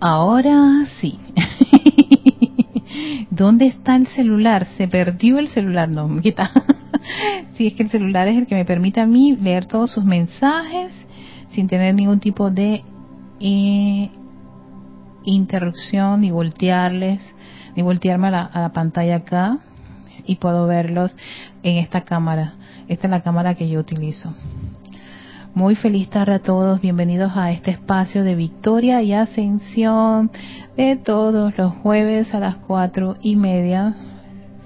Ahora sí. ¿Dónde está el celular? Se perdió el celular, no, me quita. sí, es que el celular es el que me permite a mí leer todos sus mensajes sin tener ningún tipo de eh, interrupción, ni voltearles, ni voltearme a la, a la pantalla acá y puedo verlos en esta cámara. Esta es la cámara que yo utilizo. Muy feliz tarde a todos, bienvenidos a este espacio de victoria y ascensión de todos los jueves a las cuatro y media.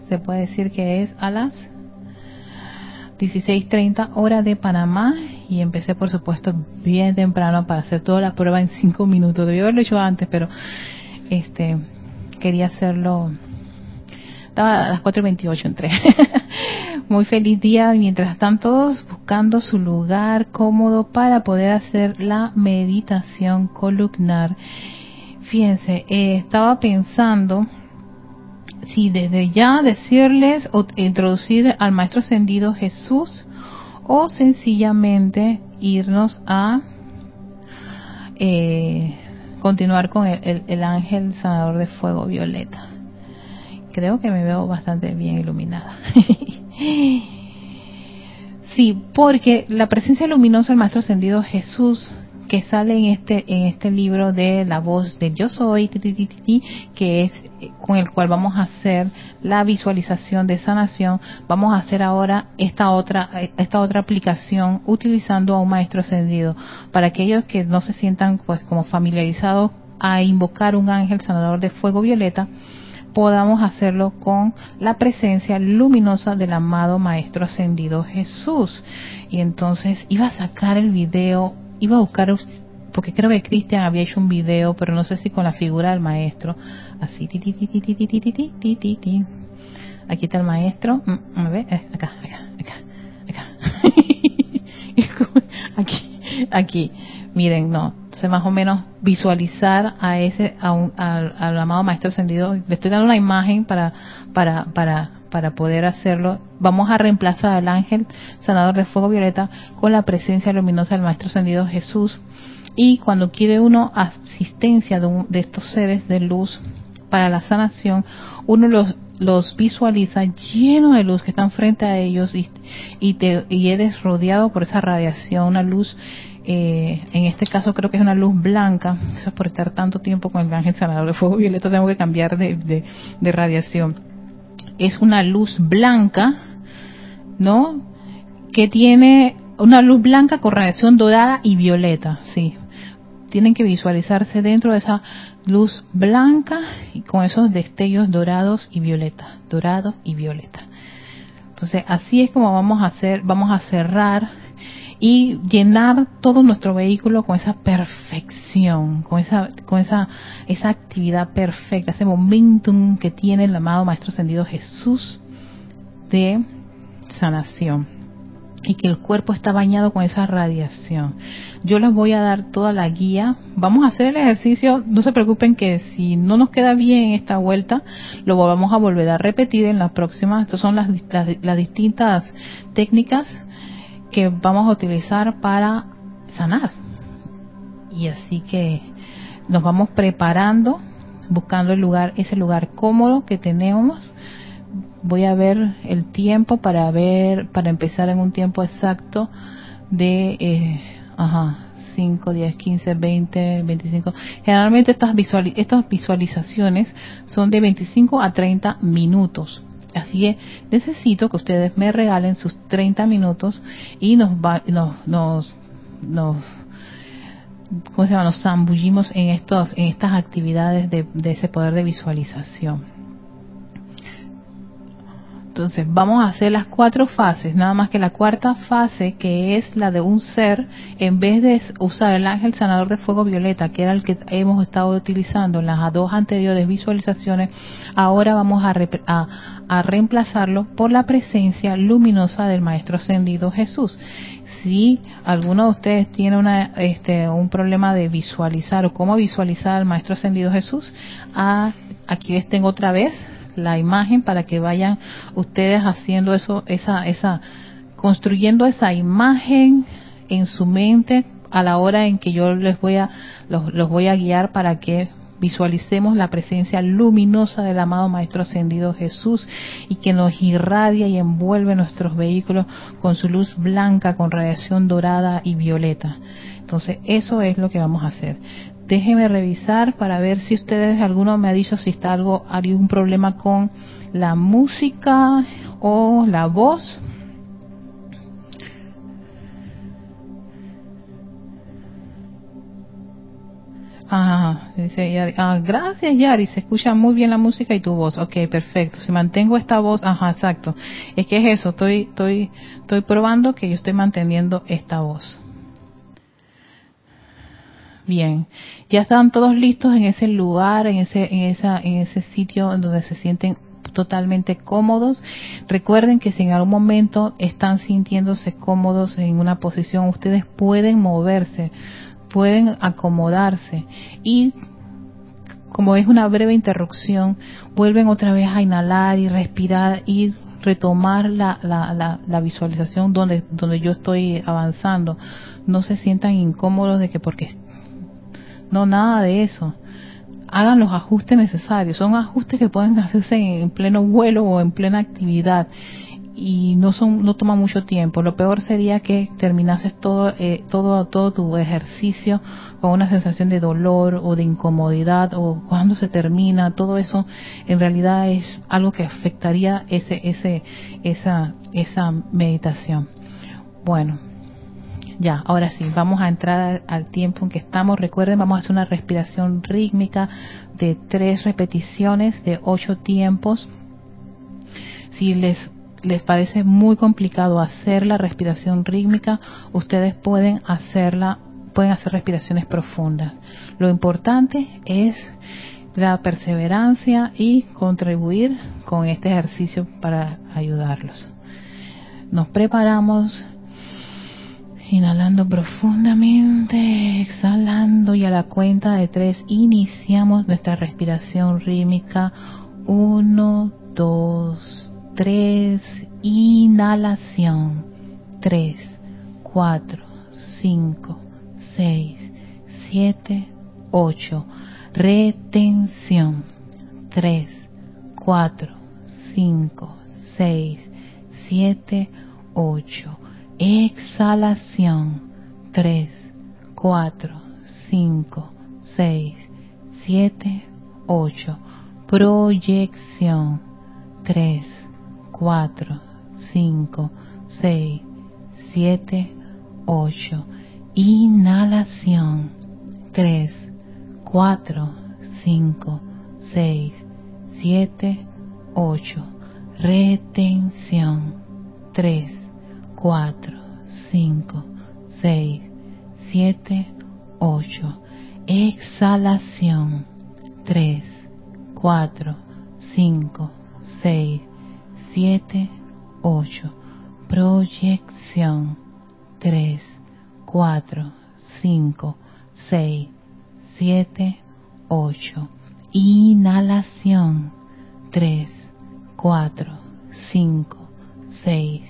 Se puede decir que es a las 16.30 hora de Panamá y empecé por supuesto bien temprano para hacer toda la prueba en cinco minutos. Debí haberlo hecho antes, pero este quería hacerlo. Estaba a las 4.28 entré. Muy feliz día mientras están todos buscando su lugar cómodo para poder hacer la meditación columnar. Fíjense, eh, estaba pensando si desde ya decirles o introducir al Maestro Ascendido Jesús o sencillamente irnos a eh, continuar con el, el, ángel sanador de fuego violeta. Creo que me veo bastante bien iluminada. sí, porque la presencia luminosa del Maestro Ascendido Jesús que sale en este en este libro de la voz del yo soy que es con el cual vamos a hacer la visualización de sanación vamos a hacer ahora esta otra esta otra aplicación utilizando a un maestro ascendido. Para aquellos que no se sientan pues como familiarizados a invocar un ángel sanador de fuego violeta podamos hacerlo con la presencia luminosa del amado Maestro Ascendido Jesús. Y entonces iba a sacar el video, iba a buscar, porque creo que Cristian había hecho un video, pero no sé si con la figura del Maestro, así, ti, ti, ti, aquí está el Maestro, acá, acá, acá, acá, aquí, aquí, miren, no, entonces, más o menos visualizar a ese, a un, al, al amado maestro ascendido. Le estoy dando una imagen para, para, para para poder hacerlo, vamos a reemplazar al ángel sanador de fuego violeta con la presencia luminosa del Maestro Ascendido Jesús. Y cuando quiere uno asistencia de, de estos seres de luz para la sanación, uno los, visualiza llenos de luz que están frente a ellos y, y, te, y eres rodeado por esa radiación, una luz eh, en este caso creo que es una luz blanca, eso es por estar tanto tiempo con el ángel sanador de fuego violeta, tengo que cambiar de, radiación es una luz blanca, ¿no? Que tiene una luz blanca con radiación dorada y violeta, sí. Tienen que visualizarse dentro de esa luz blanca y con esos destellos dorados y violeta, dorado y violeta. Entonces, así es como vamos a hacer, vamos a cerrar y llenar todo nuestro vehículo con esa perfección, con esa, con esa, esa actividad perfecta, ese momentum que tiene el amado Maestro Ascendido Jesús de sanación y que el cuerpo está bañado con esa radiación. Yo les voy a dar toda la guía. Vamos a hacer el ejercicio. No se preocupen que si no nos queda bien esta vuelta, lo vamos a volver a repetir en las próximas. Estas son las, las distintas técnicas que vamos a utilizar para sanar. Y así que nos vamos preparando, buscando el lugar, ese lugar cómodo que tenemos. Voy a ver el tiempo para ver, para empezar en un tiempo exacto de, eh, ajá, 5, 10, 15, 20, 25. Generalmente estas, visual, estas visualizaciones son de 25 a 30 minutos Así que necesito que ustedes me regalen sus 30 minutos y nos, nos, nos, nos ¿cómo se llama? Nos zambullimos en, estos, en estas actividades de, de ese poder de visualización. Entonces, vamos a hacer las cuatro fases, nada más que la cuarta fase, que es la de un ser, en vez de usar el ángel sanador de fuego violeta, que era el que hemos estado utilizando en las dos anteriores visualizaciones, ahora vamos a, a, reemplazarlo por la presencia luminosa del Maestro Ascendido Jesús. Si alguno de ustedes tiene una, este, un problema de visualizar o cómo visualizar al Maestro Ascendido Jesús, ah, aquí les tengo otra vez la imagen para que vayan ustedes haciendo eso, esa, esa, construyendo esa imagen en su mente a la hora en que yo les voy a, los, los voy a guiar para que visualicemos la presencia luminosa del amado Maestro Ascendido Jesús y que nos irradia y envuelve nuestros vehículos con su luz blanca, con radiación dorada y violeta. Entonces, eso es lo que vamos a hacer. Déjenme revisar para ver si ustedes, alguno me ha dicho si está algo, algún problema con la música o la voz. Ah, dice Yari. Ah, gracias Yari, se escucha muy bien la música y tu voz. Ok, perfecto. Si mantengo esta voz, ajá, exacto. Es que es eso, estoy, estoy, estoy probando que yo estoy manteniendo esta voz. Bien, ya están todos listos en ese lugar, en ese, en esa, en ese sitio donde se sienten totalmente cómodos. Recuerden que si en algún momento están sintiéndose cómodos en una posición, ustedes pueden moverse pueden acomodarse y como es una breve interrupción, vuelven otra vez a inhalar y respirar y retomar la, la, la, visualización donde, donde yo estoy avanzando. No se sientan incómodos de que porque... No, nada de eso. Hagan los ajustes necesarios. Son ajustes que pueden hacerse en pleno vuelo o en plena actividad y no son no toma mucho tiempo. Lo peor sería que terminases todo eh, todo todo tu ejercicio con una sensación de dolor o de incomodidad o cuando se termina, todo eso en realidad es algo que afectaría ese ese esa esa meditación. Bueno, ya, ahora sí, vamos a entrar al tiempo en que estamos. Recuerden, vamos a hacer una respiración rítmica de tres repeticiones de ocho tiempos. Si les les parece muy complicado hacer la respiración rítmica, ustedes pueden hacerla, pueden hacer respiraciones profundas. Lo importante es la perseverancia y contribuir con este ejercicio para ayudarlos. Nos preparamos inhalando profundamente, exhalando y a la cuenta de tres iniciamos nuestra respiración rítmica. Uno, dos, 3, inhalación, 3, 4, 5, 6, 7, 8, retención, 3, 4, 5, 6, 7, 8, exhalación, 3, 4, 5, 6, 7, 8, proyección, 3, 4, 5, 6, 7, 8. Inhalación. 3, 4, 5, 6, 7, 8. Retención. 3, 4, 5, 6, 7, 8. Exhalación. 3, 4, 5, 6, 7, 8. Proyección 3, 4, 5, 6, 7, 8. Inhalación 3, 4, 5, 6,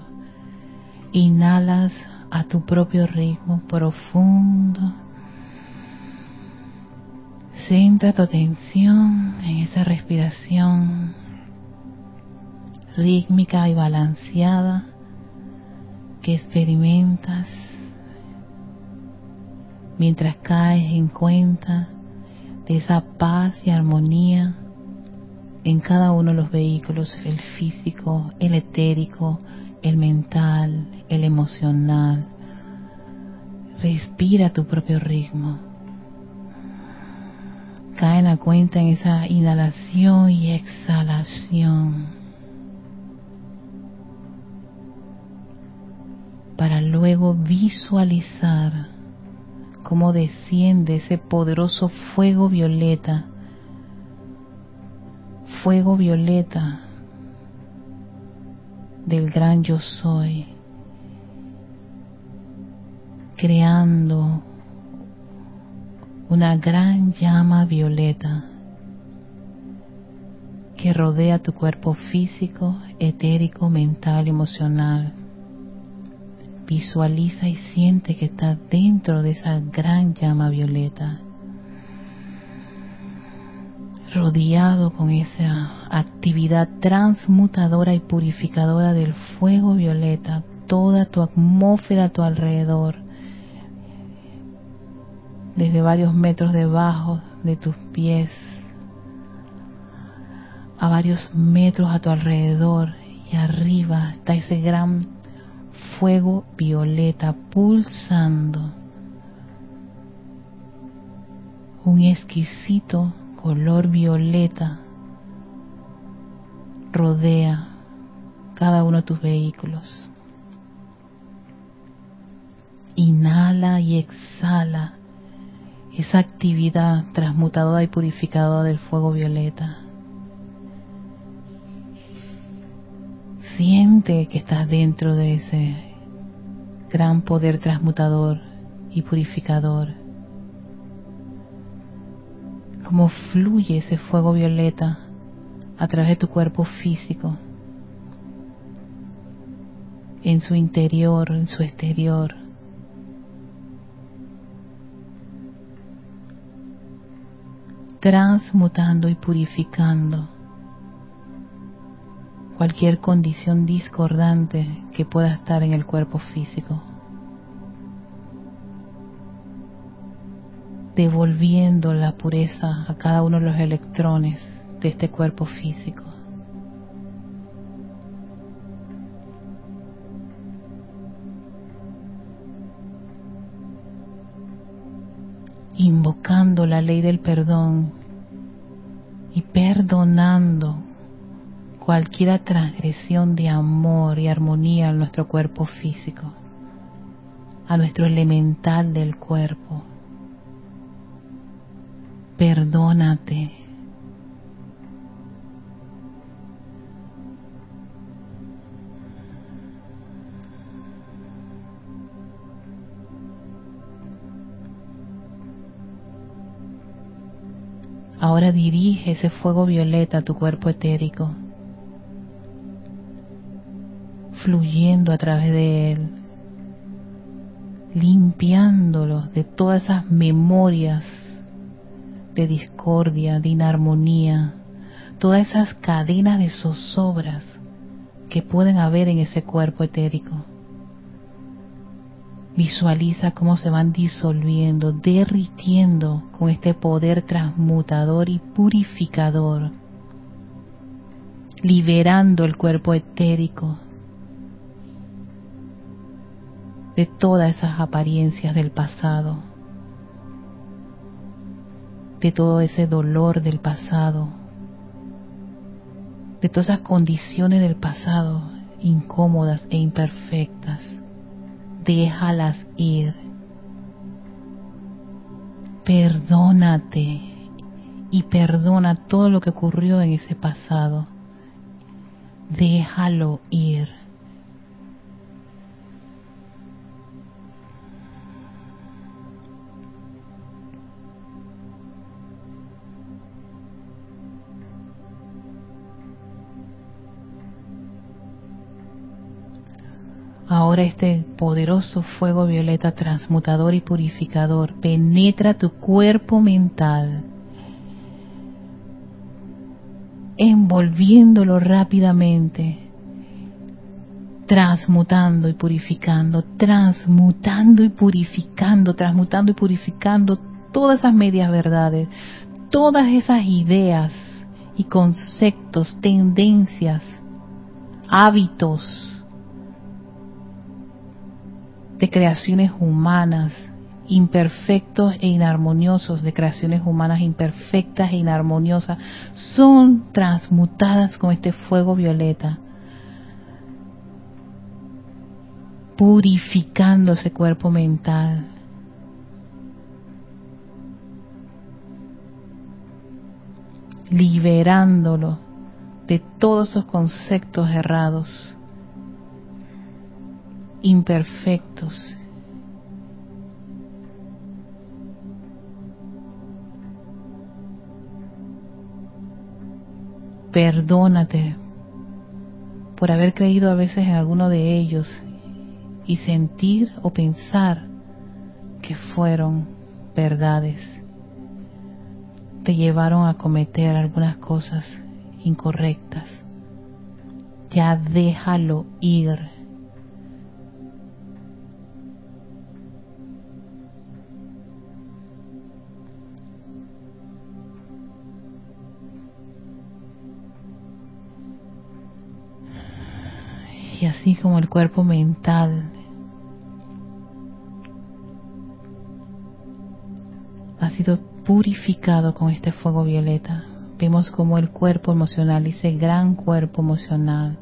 Inhalas a tu propio ritmo profundo. Centra tu atención en esa respiración rítmica y balanceada que experimentas mientras caes en cuenta de esa paz y armonía en cada uno de los vehículos, el físico, el etérico, el mental, el emocional. Respira tu propio ritmo. Cae en la cuenta en esa inhalación y exhalación. para luego visualizar cómo desciende ese poderoso fuego violeta fuego violeta del gran yo soy, creando una gran llama violeta que rodea tu cuerpo físico, etérico, mental, emocional. Visualiza y siente que estás dentro de esa gran llama violeta, rodeado con esa actividad transmutadora y purificadora del fuego violeta, toda tu atmósfera a tu alrededor, desde varios metros debajo de tus pies, a varios metros a tu alrededor y arriba está ese gran fuego violeta pulsando. Un exquisito color violeta rodea cada uno de tus vehículos. Inhala y exhala esa actividad transmutadora y purificadora del fuego violeta. Siente que estás dentro de ese gran poder transmutador y purificador. Cómo fluye ese fuego violeta a través de tu cuerpo físico, en su interior, en su exterior. transmutando y purificando cualquier condición discordante que pueda estar en el cuerpo físico. Devolviendo la pureza a cada uno de los electrones de este cuerpo físico. invocando la ley del perdón y perdonando cualquier transgresión de amor y armonía en nuestro cuerpo físico, a nuestro elemental del cuerpo. Perdónate. Ahora dirige ese fuego violeta a tu cuerpo etérico fluyendo a través de él, limpiándolo de todas esas memorias de discordia, de inarmonía, todas esas cadenas de zozobras que pueden haber en ese cuerpo etérico. Visualiza cómo se van disolviendo, derritiendo con este poder transmutador y purificador, liberando el cuerpo etérico de todas esas apariencias del pasado, de todo ese dolor del pasado, de todas esas condiciones del pasado incómodas e imperfectas. Déjalas ir. Perdónate y perdona todo lo que ocurrió en ese pasado. Déjalo ir. Ahora este poderoso fuego violeta transmutador y purificador penetra tu cuerpo mental, envolviéndolo rápidamente, transmutando y purificando, transmutando y purificando, transmutando y purificando todas esas medias verdades, todas esas ideas y conceptos, tendencias, hábitos, de creaciones humanas imperfectos e inarmoniosos, de creaciones humanas imperfectas e inarmoniosas, son transmutadas con este fuego violeta, purificando ese cuerpo mental. liberándolo de todos esos conceptos errados, imperfectos. Perdónate por haber creído a veces en alguno de ellos y sentir o pensar que fueron verdades. Te llevaron a cometer algunas cosas incorrectas. Ya déjalo ir. Y así como el cuerpo mental. Ha sido purificado con este fuego violeta, vemos como el cuerpo emocional, ese gran cuerpo emocional,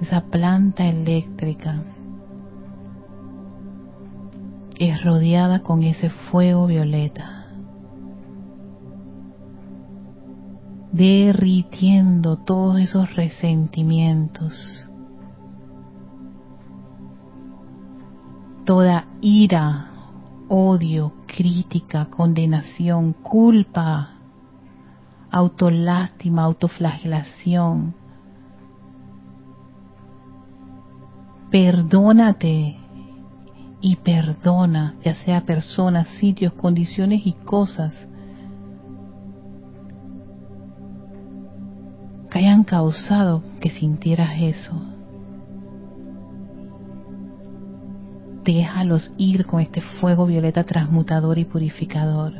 esa planta eléctrica, es rodeada con ese fuego violeta, derritiendo todos esos resentimientos, toda ira, odio, crítica, condenación, culpa, autolástima, autoflagelación. Perdónate y perdona, ya sea personas, sitios, condiciones y cosas que hayan causado que sintieras eso. Déjalos ir con este fuego violeta transmutador y purificador.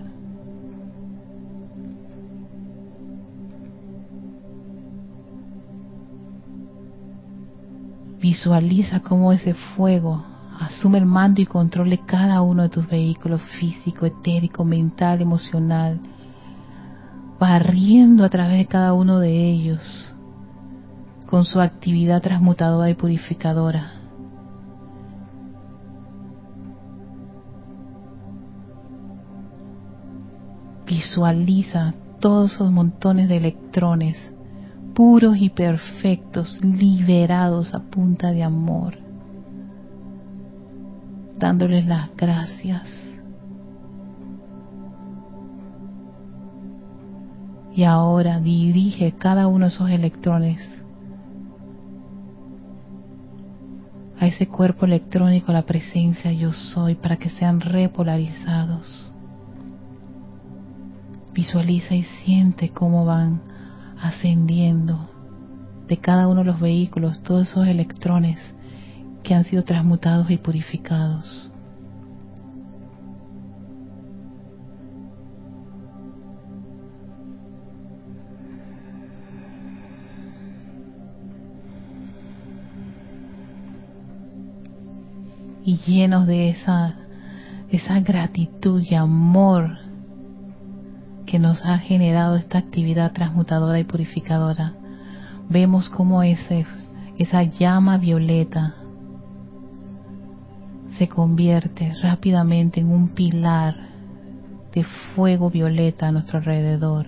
Visualiza cómo ese fuego asume el mando y control de cada uno de tus vehículos físico, etérico, mental, emocional, barriendo a través de cada uno de ellos con su actividad transmutadora y purificadora. Visualiza todos esos montones de electrones puros y perfectos, liberados a punta de amor, dándoles las gracias. Y ahora dirige cada uno de esos electrones a ese cuerpo electrónico, la presencia yo soy, para que sean repolarizados. Visualiza y siente cómo van ascendiendo de cada uno de los vehículos todos esos electrones que han sido transmutados y purificados. Y llenos de esa, esa gratitud y amor que nos ha generado esta actividad transmutadora y purificadora, vemos como ese, esa llama violeta se convierte rápidamente en un pilar de fuego violeta a nuestro alrededor.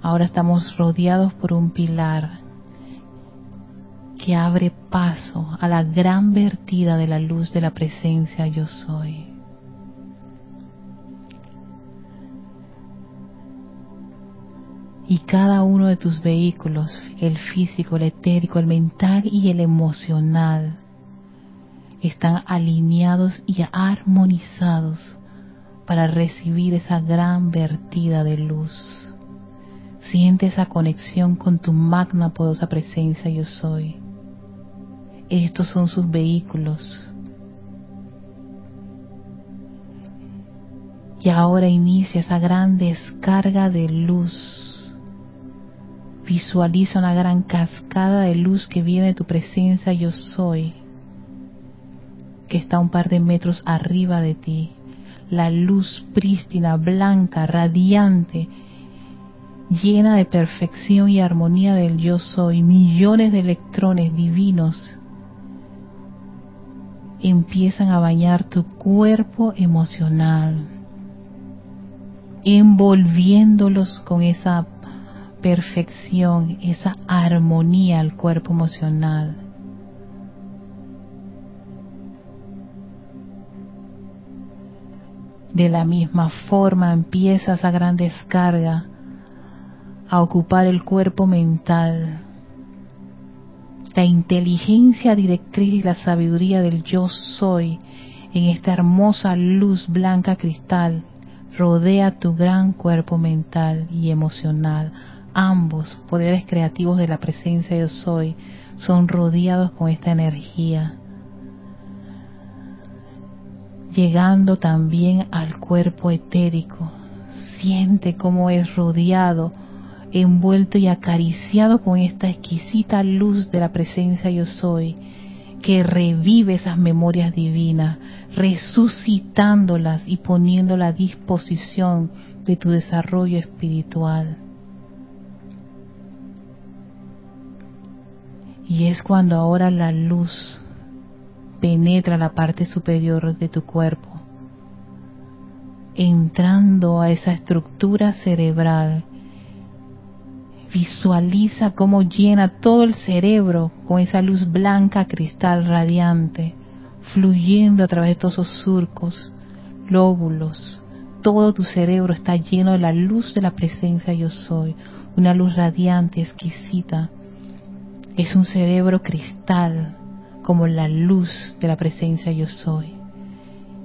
Ahora estamos rodeados por un pilar que abre paso a la gran vertida de la luz de la presencia yo soy. Y cada uno de tus vehículos, el físico, el etérico, el mental y el emocional, están alineados y armonizados para recibir esa gran vertida de luz. Siente esa conexión con tu magna poderosa presencia yo soy estos son sus vehículos. Y ahora inicia esa gran descarga de luz. Visualiza una gran cascada de luz que viene de tu presencia yo soy, que está un par de metros arriba de ti. La luz prístina, blanca, radiante, llena de perfección y armonía del yo soy, millones de electrones divinos empiezan a bañar tu cuerpo emocional. envolviéndolos con esa perfección, esa armonía al cuerpo emocional. De la misma forma empieza esa gran descarga a ocupar el cuerpo mental. La inteligencia directriz y la sabiduría del yo soy en esta hermosa luz blanca cristal rodea tu gran cuerpo mental y emocional. Ambos poderes creativos de la presencia yo soy son rodeados con esta energía, llegando también al cuerpo etérico. Siente cómo es rodeado envuelto y acariciado con esta exquisita luz de la presencia yo soy, que revive esas memorias divinas, resucitándolas y poniéndolas a disposición de tu desarrollo espiritual. Y es cuando ahora la luz penetra la parte superior de tu cuerpo, entrando a esa estructura cerebral Visualiza cómo llena todo el cerebro con esa luz blanca cristal radiante, fluyendo a través de todos esos surcos, lóbulos. Todo tu cerebro está lleno de la luz de la presencia yo soy, una luz radiante, exquisita. Es un cerebro cristal, como la luz de la presencia yo soy.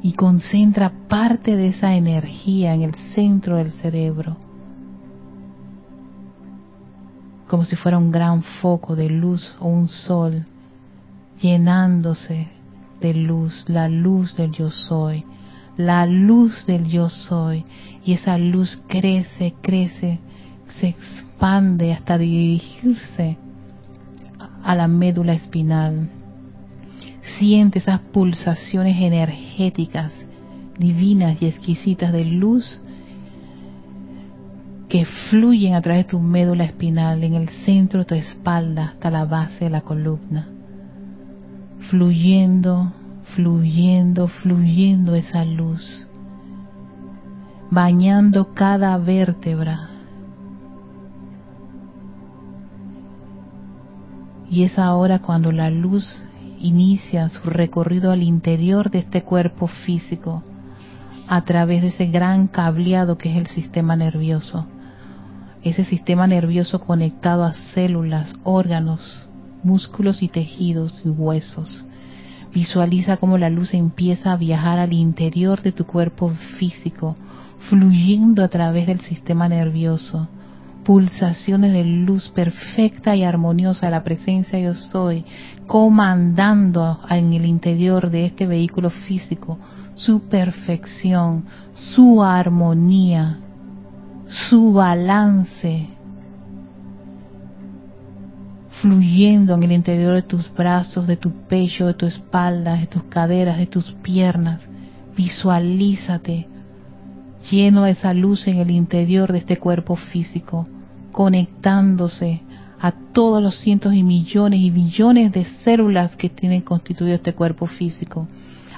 Y concentra parte de esa energía en el centro del cerebro como si fuera un gran foco de luz o un sol llenándose de luz, la luz del yo soy, la luz del yo soy, y esa luz crece, crece, se expande hasta dirigirse a la médula espinal. Siente esas pulsaciones energéticas divinas y exquisitas de luz que fluyen a través de tu médula espinal en el centro de tu espalda hasta la base de la columna. Fluyendo, fluyendo, fluyendo esa luz. Bañando cada vértebra. Y es ahora cuando la luz inicia su recorrido al interior de este cuerpo físico a través de ese gran cableado que es el sistema nervioso ese sistema nervioso conectado a células, órganos, músculos y tejidos y huesos. Visualiza cómo la luz empieza a viajar al interior de tu cuerpo físico, fluyendo a través del sistema nervioso. Pulsaciones de luz perfecta y armoniosa, la presencia yo soy, comandando en el interior de este vehículo físico su perfección, su armonía, su balance fluyendo en el interior de tus brazos, de tu pecho, de tu espalda, de tus caderas, de tus piernas. Visualízate lleno de esa luz en el interior de este cuerpo físico, conectándose a todos los cientos y millones y billones de células que tienen constituido este cuerpo físico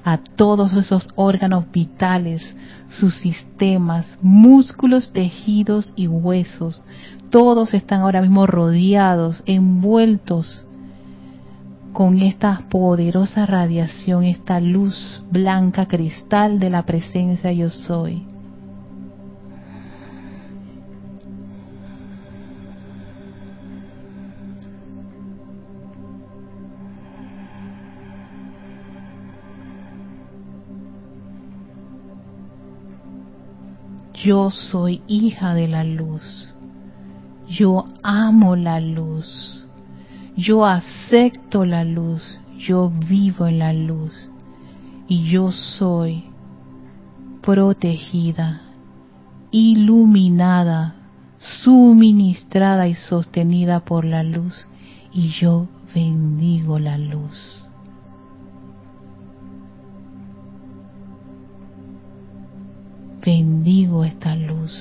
a todos esos órganos vitales, sus sistemas, músculos, tejidos y huesos. Todos están ahora mismo rodeados, envueltos con esta poderosa radiación, esta luz blanca cristal de la presencia yo soy. Yo soy hija de la luz. Yo amo la luz. Yo acepto la luz. Yo vivo en la luz. Y yo soy protegida, iluminada, suministrada y sostenida por la luz. Y yo bendigo la luz. bendigo esta luz.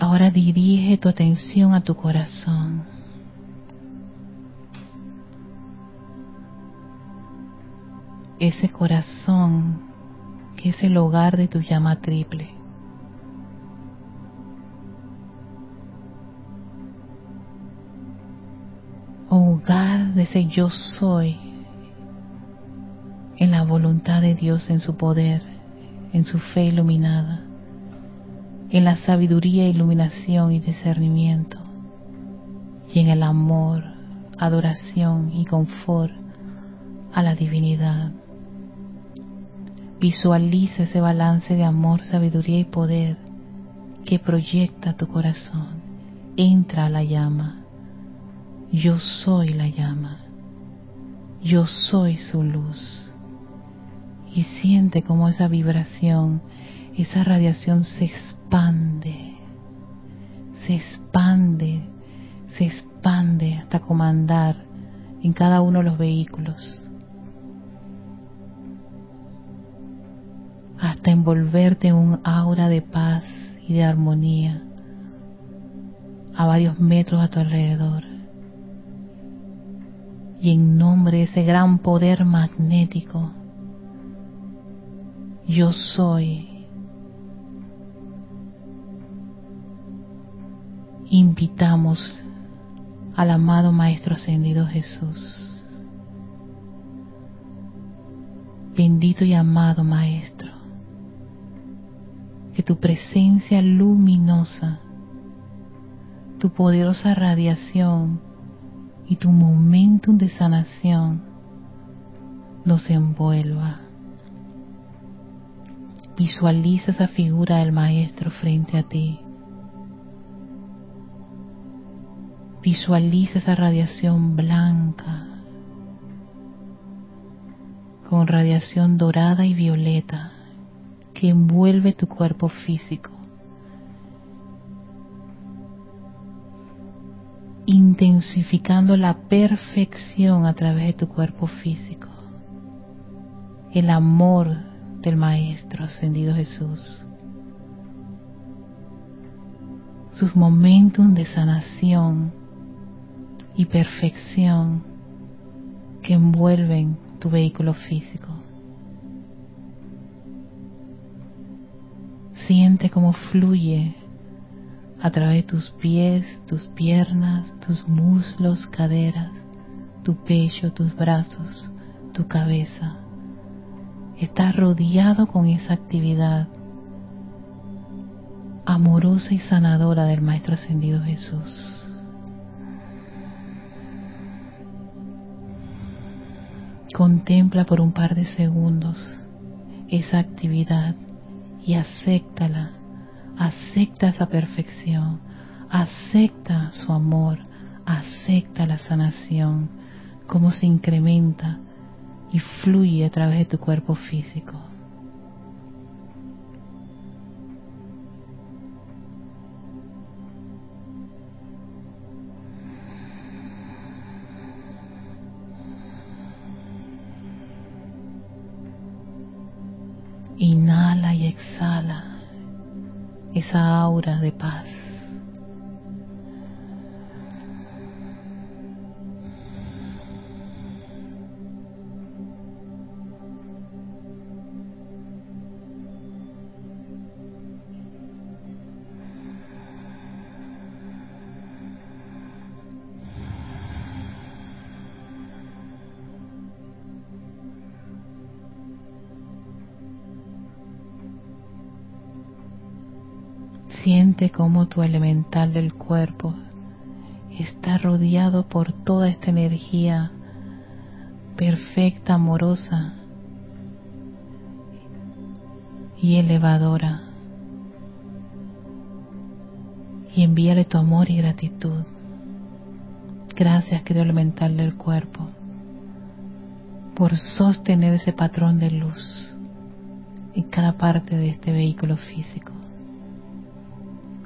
Ahora dirige tu atención a tu corazón. Ese corazón que es el hogar de tu llama triple. Hogar de ese yo soy en la voluntad de Dios, en su poder, en su fe iluminada en la sabiduría, iluminación y discernimiento, y en el amor, adoración y confort a la divinidad. Visualiza ese balance de amor, sabiduría y poder que proyecta tu corazón. Entra a la llama. Yo soy la llama. Yo soy su luz. Y siente como esa vibración, esa radiación se expande, se expande, se expande hasta comandar en cada uno de los vehículos, hasta envolverte en un aura de paz y de armonía a varios metros a tu alrededor. Y en nombre de ese gran poder magnético, yo soy invitamos al amado Maestro Ascendido Jesús. Bendito y amado Maestro, que tu presencia luminosa, tu poderosa radiación y tu momentum de sanación nos envuelva. Visualiza esa figura del Maestro frente a ti Visualiza esa radiación blanca con radiación dorada y violeta que envuelve tu cuerpo físico. intensificando la perfección a través de tu cuerpo físico, el amor del Maestro ascendido Jesús, sus momentos de sanación y perfección que envuelven tu vehículo físico. Siente cómo fluye a través de tus pies, tus piernas, tus muslos, caderas, tu pecho, tus brazos, tu cabeza. Estás rodeado con esa actividad amorosa y sanadora del Maestro Ascendido Jesús. Contempla por un par de segundos esa actividad y acéptala. Acepta esa perfección, acepta su amor, acepta la sanación, como se incrementa y fluye a través de tu cuerpo físico. Esa aura de paz. Como tu elemental del cuerpo está rodeado por toda esta energía perfecta, amorosa y elevadora. Y envíale tu amor y gratitud. Gracias, querido elemental del cuerpo, por sostener ese patrón de luz en cada parte de este vehículo físico.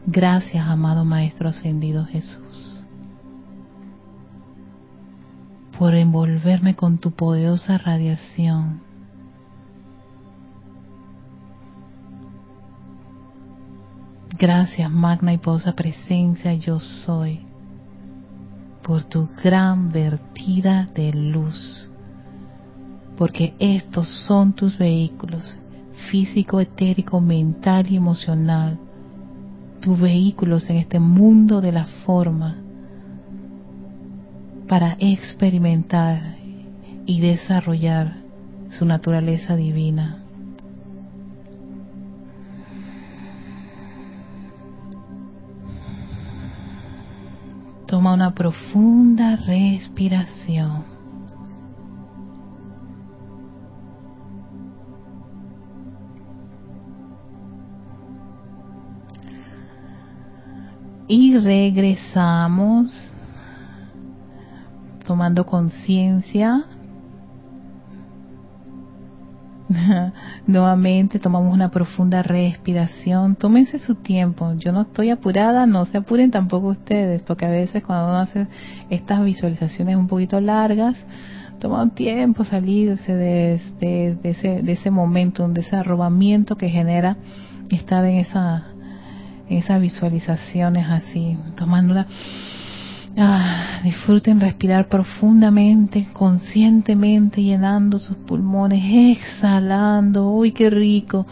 Gracias, amado Maestro Ascendido Jesús, por envolverme con tu poderosa radiación. Gracias, magna y poderosa presencia, yo soy, por tu gran vertida de luz, porque estos son tus vehículos, físico, etérico, mental y emocional, tus vehículos en este mundo de la forma, para experimentar y desarrollar su naturaleza divina. Toma una profunda respiración. Y regresamos tomando conciencia. Nuevamente tomamos una profunda respiración. Tómense su tiempo. Yo no estoy apurada, no se apuren tampoco ustedes, porque a veces cuando uno hace estas visualizaciones un poquito largas, toma un tiempo salirse de, de, ese, de ese momento, de ese arrobamiento que genera estar en esa esas visualizaciones así, tomando una Ah, disfruten respirar profundamente, conscientemente, llenando sus pulmones, exhalando. ¡Uy, qué rico!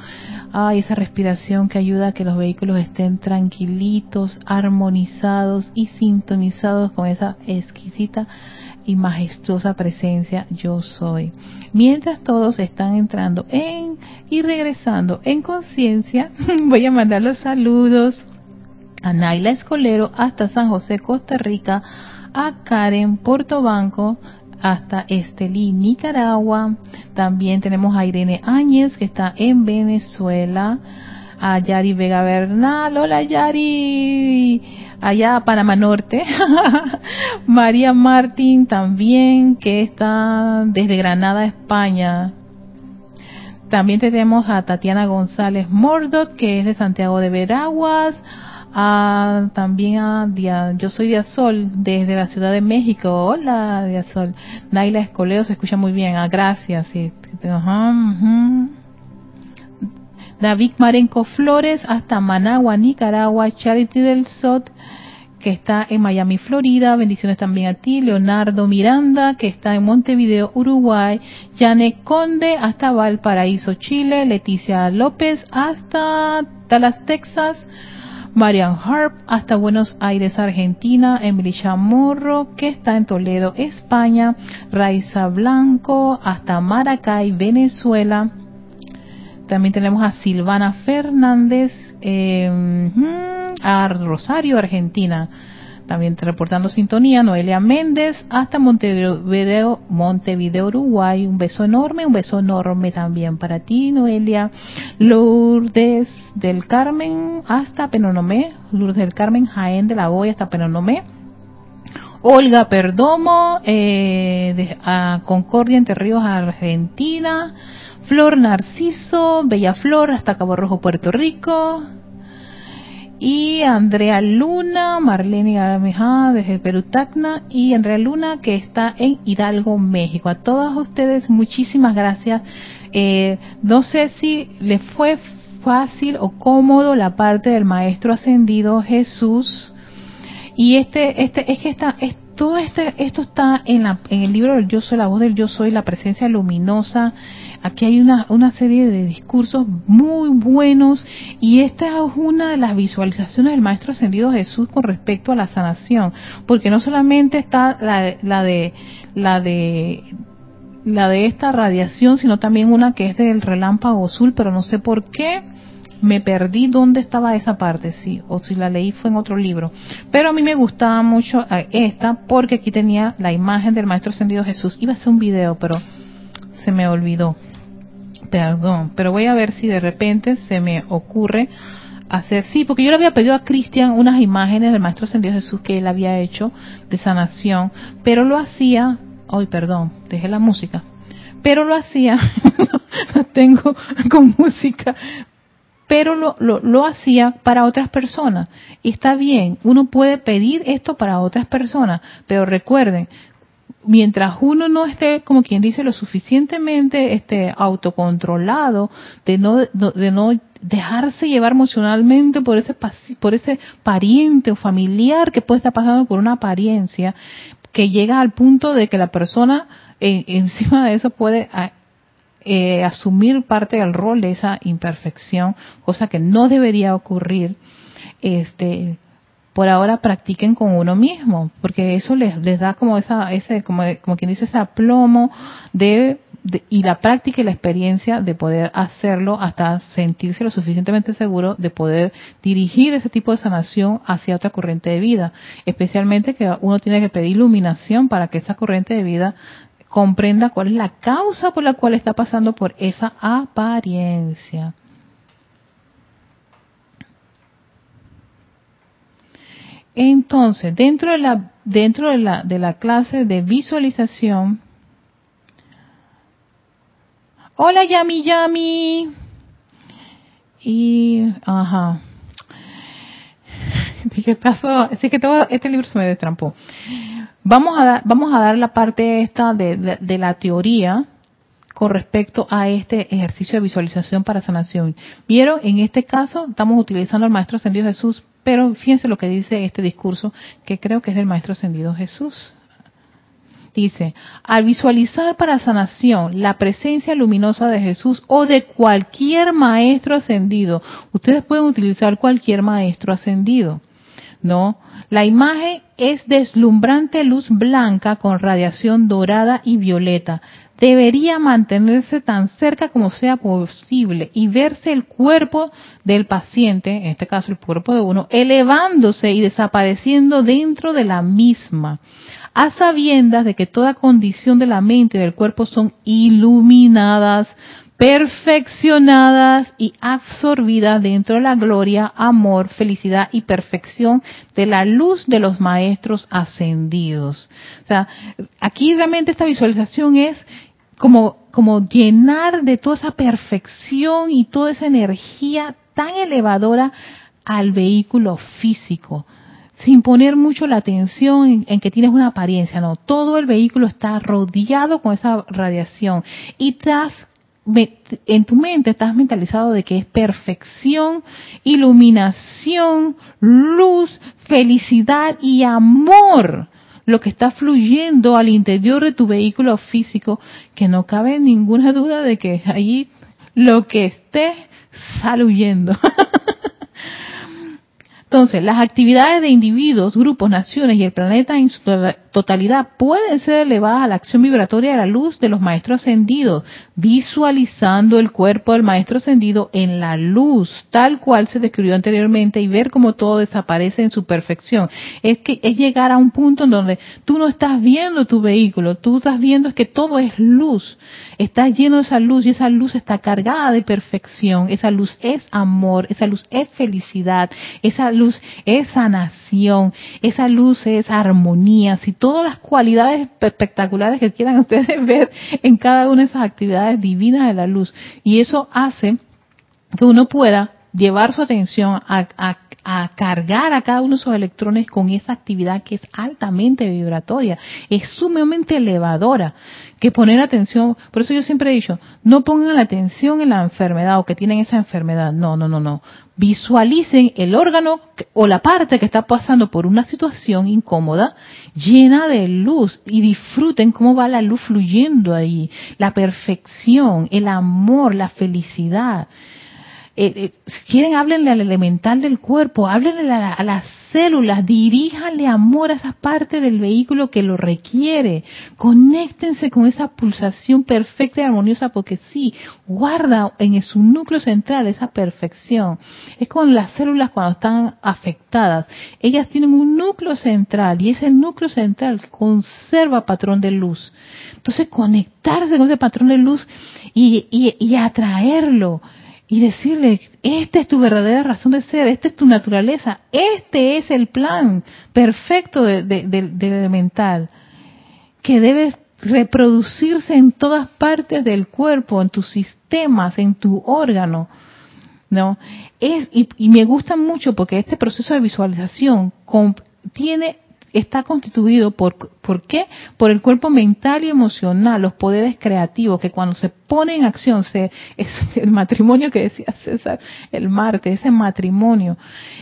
Ay, esa respiración que ayuda a que los vehículos estén tranquilitos, armonizados y sintonizados con esa exquisita y majestuosa presencia yo soy. Mientras todos están entrando en y regresando en conciencia, voy a mandar los saludos a Naila Escolero hasta San José, Costa Rica, a Karen Portobanco hasta Estelí, Nicaragua. También tenemos a Irene Áñez que está en Venezuela, a Yari Vega Bernal, hola Yari, allá a Panamá Norte. María Martín también que está desde Granada, España. También tenemos a Tatiana González Mordot, que es de Santiago de Veraguas, también a yo soy Diazol desde la Ciudad de México. Hola Diazol. Naila Escoleo se escucha muy bien. Ah, gracias. Sí. David Marenco Flores hasta Managua, Nicaragua. Charity del Sot que está en Miami, Florida. Bendiciones también a ti. Leonardo Miranda, que está en Montevideo, Uruguay. Yane Conde, hasta Valparaíso, Chile. Leticia López, hasta Dallas, Texas. Marian Harp hasta Buenos Aires, Argentina, Emily Chamorro, que está en Toledo, España, Raiza Blanco hasta Maracay, Venezuela. También tenemos a Silvana Fernández, eh, a Rosario, Argentina. También reportando sintonía, Noelia Méndez, hasta Montevideo, Montevideo, Uruguay. Un beso enorme, un beso enorme también para ti, Noelia. Lourdes del Carmen, hasta Penonomé. Lourdes del Carmen, Jaén de la Boya, hasta Penonomé. Olga Perdomo, eh, a Concordia, Entre Ríos, Argentina. Flor Narciso, Bella Flor, hasta Cabo Rojo, Puerto Rico y Andrea Luna, Marlene Garamejá desde Perú Tacna y Andrea Luna que está en Hidalgo, México. A todas ustedes muchísimas gracias. Eh, no sé si les fue fácil o cómodo la parte del Maestro Ascendido Jesús. Y este, este, es que está, es, todo este, esto está en, la, en el libro del Yo Soy, la voz del Yo Soy, la presencia luminosa, Aquí hay una, una serie de discursos muy buenos y esta es una de las visualizaciones del Maestro Ascendido Jesús con respecto a la sanación, porque no solamente está la, la de la de la de esta radiación, sino también una que es del relámpago azul, pero no sé por qué me perdí dónde estaba esa parte, sí, o si la leí fue en otro libro. Pero a mí me gustaba mucho eh, esta porque aquí tenía la imagen del Maestro Ascendido Jesús. Iba a hacer un video, pero se me olvidó perdón, pero voy a ver si de repente se me ocurre hacer, sí, porque yo le había pedido a Cristian unas imágenes del Maestro Ascendido Jesús que él había hecho de sanación, pero lo hacía, hoy perdón, dejé la música, pero lo hacía, no tengo con música, pero lo, lo, lo, hacía para otras personas. Y está bien, uno puede pedir esto para otras personas, pero recuerden, mientras uno no esté, como quien dice, lo suficientemente este, autocontrolado, de no, de no dejarse llevar emocionalmente por ese, por ese pariente o familiar que puede estar pasando por una apariencia, que llega al punto de que la persona eh, encima de eso puede eh, asumir parte del rol de esa imperfección, cosa que no debería ocurrir. Este, por ahora practiquen con uno mismo, porque eso les, da como esa, ese, como, quien dice, ese aplomo de, y la práctica y la experiencia de poder hacerlo hasta sentirse lo suficientemente seguro de poder dirigir ese tipo de sanación hacia otra corriente de vida. Especialmente que uno tiene que pedir iluminación para que esa corriente de vida comprenda cuál es la causa por la cual está pasando por esa apariencia. Entonces, dentro de la dentro de la de la clase de visualización Hola Yami Yami. Y ajá. ¿Qué pasó? Así que todo este libro se me destrampó. Vamos a dar, vamos a dar la parte esta de, de la teoría con respecto a este ejercicio de visualización para sanación. Vieron, en este caso estamos utilizando al Maestro Ascendido Jesús, pero fíjense lo que dice este discurso, que creo que es del Maestro Ascendido Jesús. Dice, al visualizar para sanación la presencia luminosa de Jesús o de cualquier maestro ascendido, ustedes pueden utilizar cualquier maestro ascendido, ¿no? La imagen es deslumbrante luz blanca con radiación dorada y violeta debería mantenerse tan cerca como sea posible y verse el cuerpo del paciente, en este caso el cuerpo de uno, elevándose y desapareciendo dentro de la misma, a sabiendas de que toda condición de la mente y del cuerpo son iluminadas, perfeccionadas y absorbidas dentro de la gloria, amor, felicidad y perfección de la luz de los maestros ascendidos. O sea, aquí realmente esta visualización es como, como llenar de toda esa perfección y toda esa energía tan elevadora al vehículo físico, sin poner mucho la atención en, que tienes una apariencia, no, todo el vehículo está rodeado con esa radiación y estás en tu mente estás mentalizado de que es perfección, iluminación, luz, felicidad y amor lo que está fluyendo al interior de tu vehículo físico, que no cabe ninguna duda de que ahí lo que esté sale huyendo. Entonces, las actividades de individuos, grupos, naciones y el planeta en su totalidad pueden ser elevadas a la acción vibratoria de la luz de los maestros ascendidos, visualizando el cuerpo del maestro ascendido en la luz, tal cual se describió anteriormente, y ver cómo todo desaparece en su perfección. Es que es llegar a un punto en donde tú no estás viendo tu vehículo, tú estás viendo es que todo es luz, estás lleno de esa luz y esa luz está cargada de perfección, esa luz es amor, esa luz es felicidad, esa luz es sanación, esa luz es armonía, si todas las cualidades espectaculares que quieran ustedes ver en cada una de esas actividades divinas de la luz. Y eso hace que uno pueda llevar su atención a, cargar a cada uno de sus electrones con esa actividad que es altamente vibratoria, es sumamente elevadora, que poner atención, por eso yo siempre he dicho, no pongan la atención en la enfermedad o que tienen esa enfermedad, no, no, no, no, visualicen el órgano o la parte que está pasando por una situación incómoda, llena de luz y disfruten cómo va la luz fluyendo ahí, la perfección, el amor, la felicidad. Eh, eh, si quieren, háblenle al elemental del cuerpo, háblenle a, las células, diríjanle amor a esa parte del vehículo que lo requiere. Conéctense con esa pulsación perfecta y armoniosa porque sí, guarda en su núcleo central esa perfección. Es con las células cuando están afectadas. Ellas tienen un núcleo central y ese núcleo central conserva patrón de luz. Entonces, conectarse con ese patrón de luz y, y atraerlo y decirle, esta es tu verdadera razón de ser, esta es tu naturaleza, este es el plan perfecto de, del elemental, que debe reproducirse en todas partes del cuerpo, en tus sistemas, en tu órgano. ¿no? Es, y, me gusta mucho porque este proceso de visualización tiene está constituido por, ¿por qué? Por el cuerpo mental y emocional, los poderes creativos que cuando se pone en acción, se, es el matrimonio que decía César el martes, ese matrimonio,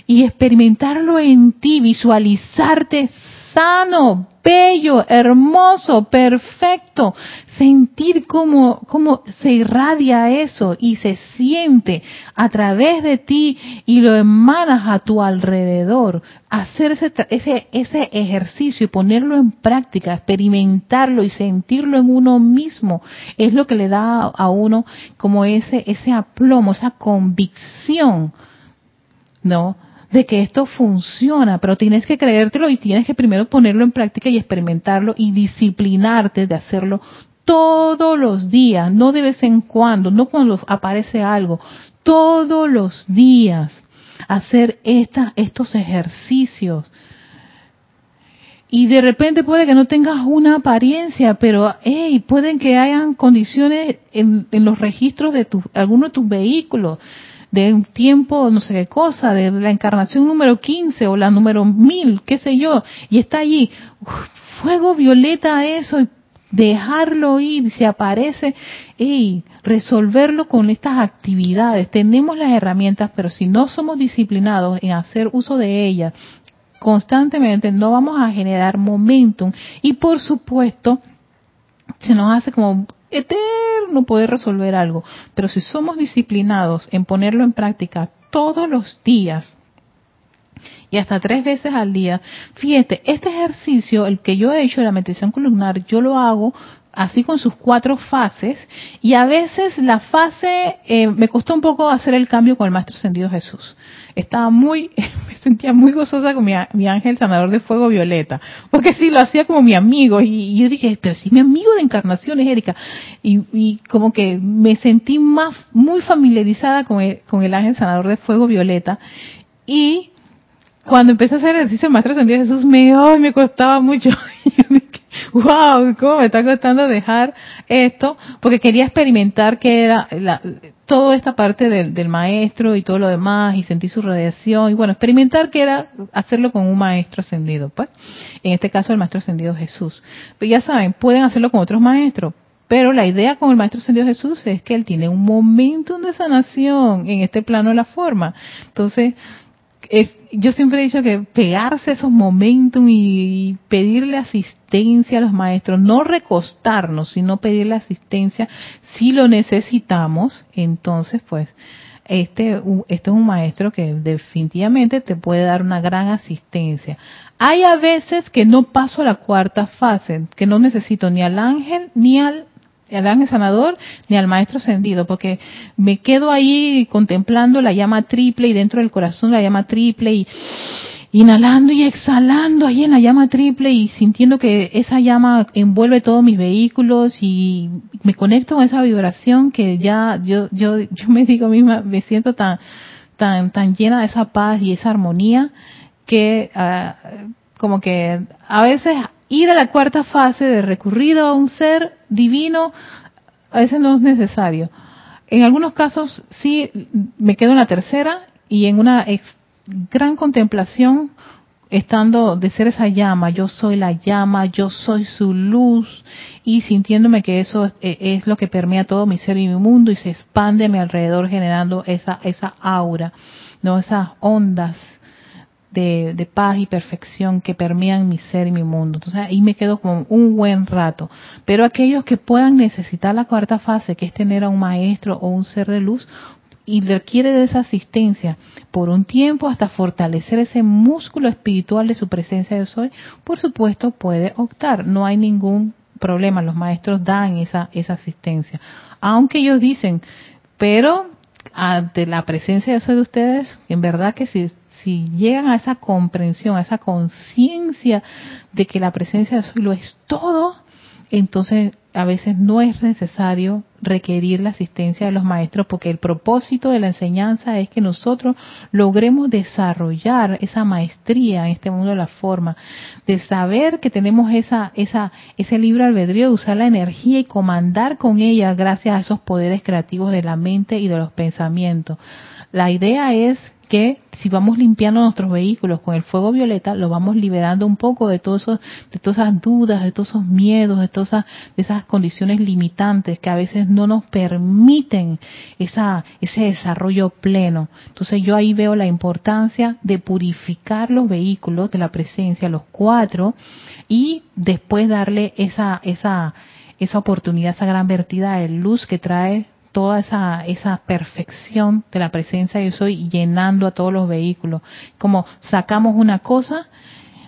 y experimentarlo en ti, visualizarte sano, bello, hermoso, perfecto. Sentir cómo, cómo se irradia eso y se siente a través de ti y lo emanas a tu alrededor. Hacer ese, ese, ese ejercicio y ponerlo en práctica, experimentarlo y sentirlo en uno mismo, es lo que le da a uno como ese, ese aplomo, esa convicción, ¿no? de que esto funciona, pero tienes que creértelo y tienes que primero ponerlo en práctica y experimentarlo y disciplinarte de hacerlo todos los días, no de vez en cuando, no cuando aparece algo, todos los días hacer esta, estos ejercicios. Y de repente puede que no tengas una apariencia, pero hey, pueden que hayan condiciones en, los registros de tu, alguno de tus vehículos de un tiempo, no sé qué cosa, de la encarnación número 15 o la número 1000, qué sé yo, y está allí, fuego violeta eso, dejarlo ir, si aparece, y resolverlo con estas actividades. Tenemos las herramientas, pero si no somos disciplinados en hacer uso de ellas constantemente, no vamos a generar momentum y por supuesto se nos hace como eterno poder resolver algo. Pero si somos disciplinados en ponerlo en práctica todos los días y hasta tres veces al día, fíjate, este ejercicio, el que yo he hecho de la meditación columnar, yo lo hago así con sus cuatro fases y a veces la fase eh, me costó un poco hacer el cambio con el maestro ascendido Jesús. Estaba muy me sentía muy gozosa con mi, ángel sanador de fuego violeta porque sí lo hacía como mi amigo y, yo dije pero si mi amigo de encarnaciones Erika y, y, como que me sentí más muy familiarizada con el, con el ángel sanador de fuego violeta y cuando empecé a hacer ejercicio el maestro ascendido Jesús me ay, me costaba mucho wow, cómo me está costando dejar esto, porque quería experimentar que era la, toda esta parte del, del, maestro y todo lo demás, y sentir su radiación, y bueno, experimentar que era hacerlo con un maestro ascendido, pues, en este caso el maestro ascendido Jesús. Pero ya saben, pueden hacerlo con otros maestros, pero la idea con el Maestro Ascendido Jesús es que él tiene un momento de sanación en este plano de la forma. Entonces, yo siempre he dicho que pegarse esos momentos y pedirle asistencia a los maestros, no recostarnos, sino pedirle asistencia si lo necesitamos, entonces pues este, este es un maestro que definitivamente te puede dar una gran asistencia. Hay a veces que no paso a la cuarta fase, que no necesito ni al ángel ni al al ángel sanador ni al maestro ascendido, porque me quedo ahí contemplando la llama triple y dentro del corazón la llama triple y inhalando y exhalando ahí en la llama triple y sintiendo que esa llama envuelve todos mis vehículos y me conecto con esa vibración que ya yo yo yo me digo misma me siento tan tan tan llena de esa paz y esa armonía que ah, como que a veces ir a la cuarta fase de recurrido a un ser divino a veces no es necesario. En algunos casos sí me quedo en la tercera y en una gran contemplación estando de ser esa llama, yo soy la llama, yo soy su luz y sintiéndome que eso es, es, lo que permea todo mi ser y mi mundo y se expande a mi alrededor generando esa esa aura, no esas ondas de, paz y perfección que permean mi ser y mi mundo. Entonces ahí me quedo con un buen rato. Pero aquellos que puedan necesitar la cuarta fase, que es tener a un maestro o un ser de luz, y requiere de esa asistencia por un tiempo hasta fortalecer ese músculo espiritual de su presencia de soy, por supuesto puede optar. No hay ningún problema. Los maestros dan esa, esa asistencia. Aunque ellos dicen, pero ante la presencia de soy de ustedes, en verdad que si si llegan a esa comprensión, a esa conciencia de que la presencia de Soy lo es todo, entonces a veces no es necesario requerir la asistencia de los maestros porque el propósito de la enseñanza es que nosotros logremos desarrollar esa maestría en este mundo de la forma, de saber que tenemos esa, esa, ese libre albedrío de usar la energía y comandar con ella gracias a esos poderes creativos de la mente y de los pensamientos. La idea es que si vamos limpiando nuestros vehículos con el fuego violeta, lo vamos liberando un poco de todo eso, de todas esas dudas, de todos esos miedos, de todas esas, de esas condiciones limitantes que a veces no nos permiten esa, ese desarrollo pleno. Entonces yo ahí veo la importancia de purificar los vehículos de la presencia, los cuatro, y después darle esa, esa, esa oportunidad, esa gran vertida de luz que trae toda esa, esa perfección de la presencia de soy llenando a todos los vehículos. Como sacamos una cosa,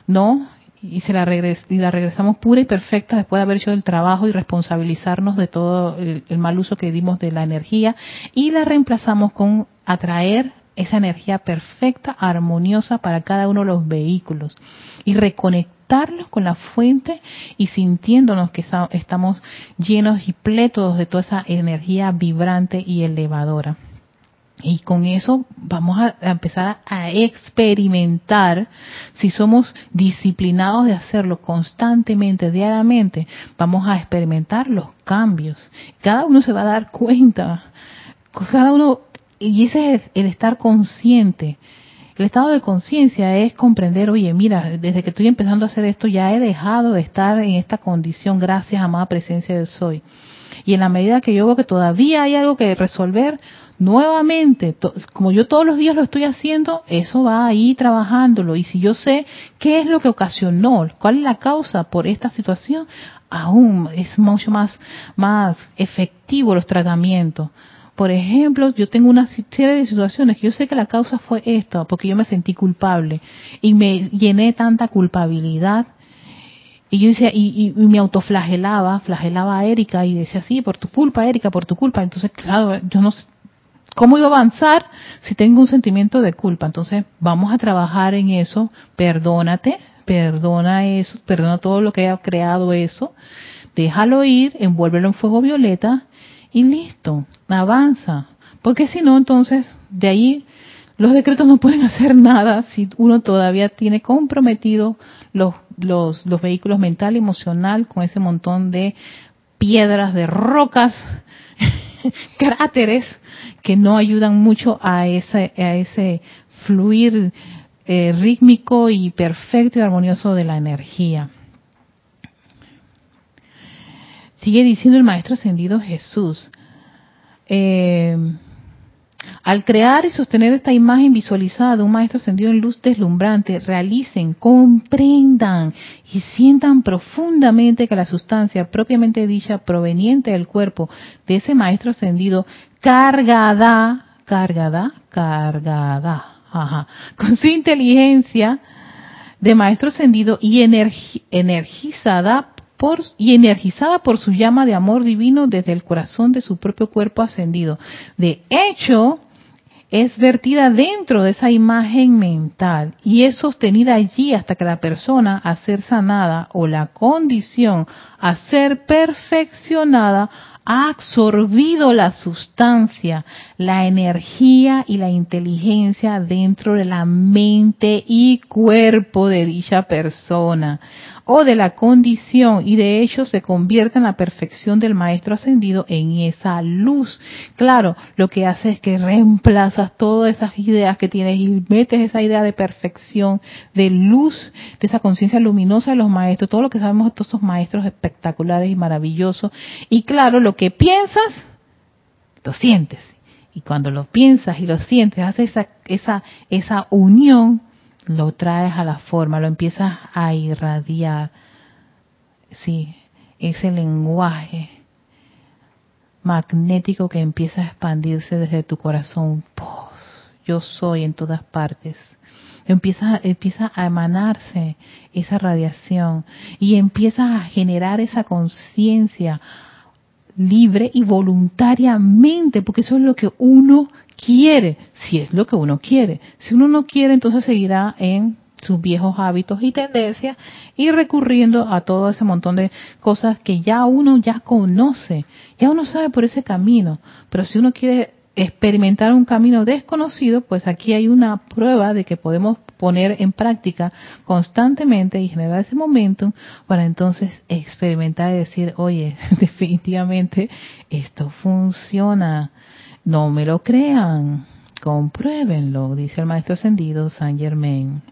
¿no? Y, se la, regres y la regresamos pura y perfecta después de haber hecho el trabajo y responsabilizarnos de todo el, el mal uso que dimos de la energía y la reemplazamos con atraer esa energía perfecta, armoniosa para cada uno de los vehículos y reconectar con la fuente y sintiéndonos que estamos llenos y plétodos de toda esa energía vibrante y elevadora. Y con eso vamos a empezar a experimentar, si somos disciplinados de hacerlo constantemente, diariamente, vamos a experimentar los cambios. Cada uno se va a dar cuenta, cada uno, y ese es el estar consciente el estado de conciencia es comprender, oye, mira, desde que estoy empezando a hacer esto ya he dejado de estar en esta condición gracias a amada presencia del soy. Y en la medida que yo veo que todavía hay algo que resolver, nuevamente, como yo todos los días lo estoy haciendo, eso va ahí trabajándolo. Y si yo sé qué es lo que ocasionó, cuál es la causa por esta situación, aún es mucho más, más efectivo los tratamientos por ejemplo, yo tengo una serie de situaciones que yo sé que la causa fue esta, porque yo me sentí culpable y me llené tanta culpabilidad. Y yo decía, y, me autoflagelaba, flagelaba a Erika y decía, sí, por tu culpa, Erika, por tu culpa. Entonces, claro, yo no cómo iba a avanzar si tengo un sentimiento de culpa. Entonces, vamos a trabajar en eso, perdónate, perdona eso, perdona todo lo que haya creado eso, déjalo ir, envuélvelo en fuego violeta y listo, avanza. Porque si no, entonces de ahí los decretos no pueden hacer nada si uno todavía tiene comprometido los, los, los vehículos mental y emocional con ese montón de piedras, de rocas, cráteres que no ayudan mucho a ese, a ese fluir eh, rítmico y perfecto y armonioso de la energía. Sigue diciendo el Maestro Ascendido Jesús. Eh, al crear y sostener esta imagen visualizada de un Maestro Ascendido en luz deslumbrante, realicen, comprendan y sientan profundamente que la sustancia propiamente dicha proveniente del cuerpo de ese Maestro Ascendido, cargada, cargada, cargada, ajá, con su inteligencia de Maestro Ascendido y energizada y energizada por su llama de amor divino desde el corazón de su propio cuerpo ascendido. De hecho, es vertida dentro de esa imagen mental y es sostenida allí hasta que la persona a ser sanada o la condición a ser perfeccionada ha absorbido la sustancia, la energía y la inteligencia dentro de la mente y cuerpo de dicha persona o de la condición y de hecho se convierte en la perfección del maestro ascendido en esa luz. Claro, lo que hace es que reemplazas todas esas ideas que tienes y metes esa idea de perfección, de luz, de esa conciencia luminosa de los maestros, todo lo que sabemos de todos esos maestros espectaculares y maravillosos. Y claro, lo que piensas, lo sientes. Y cuando lo piensas y lo sientes, hace esa, esa, esa unión lo traes a la forma, lo empiezas a irradiar. Sí, ese lenguaje magnético que empieza a expandirse desde tu corazón. Yo soy en todas partes. Empieza, empieza a emanarse esa radiación y empieza a generar esa conciencia libre y voluntariamente, porque eso es lo que uno quiere, si es lo que uno quiere. Si uno no quiere, entonces seguirá en sus viejos hábitos y tendencias y recurriendo a todo ese montón de cosas que ya uno ya conoce, ya uno sabe por ese camino, pero si uno quiere experimentar un camino desconocido, pues aquí hay una prueba de que podemos poner en práctica constantemente y generar ese momentum para entonces experimentar y decir, oye, definitivamente esto funciona. No me lo crean, compruébenlo, dice el maestro ascendido Saint Germain.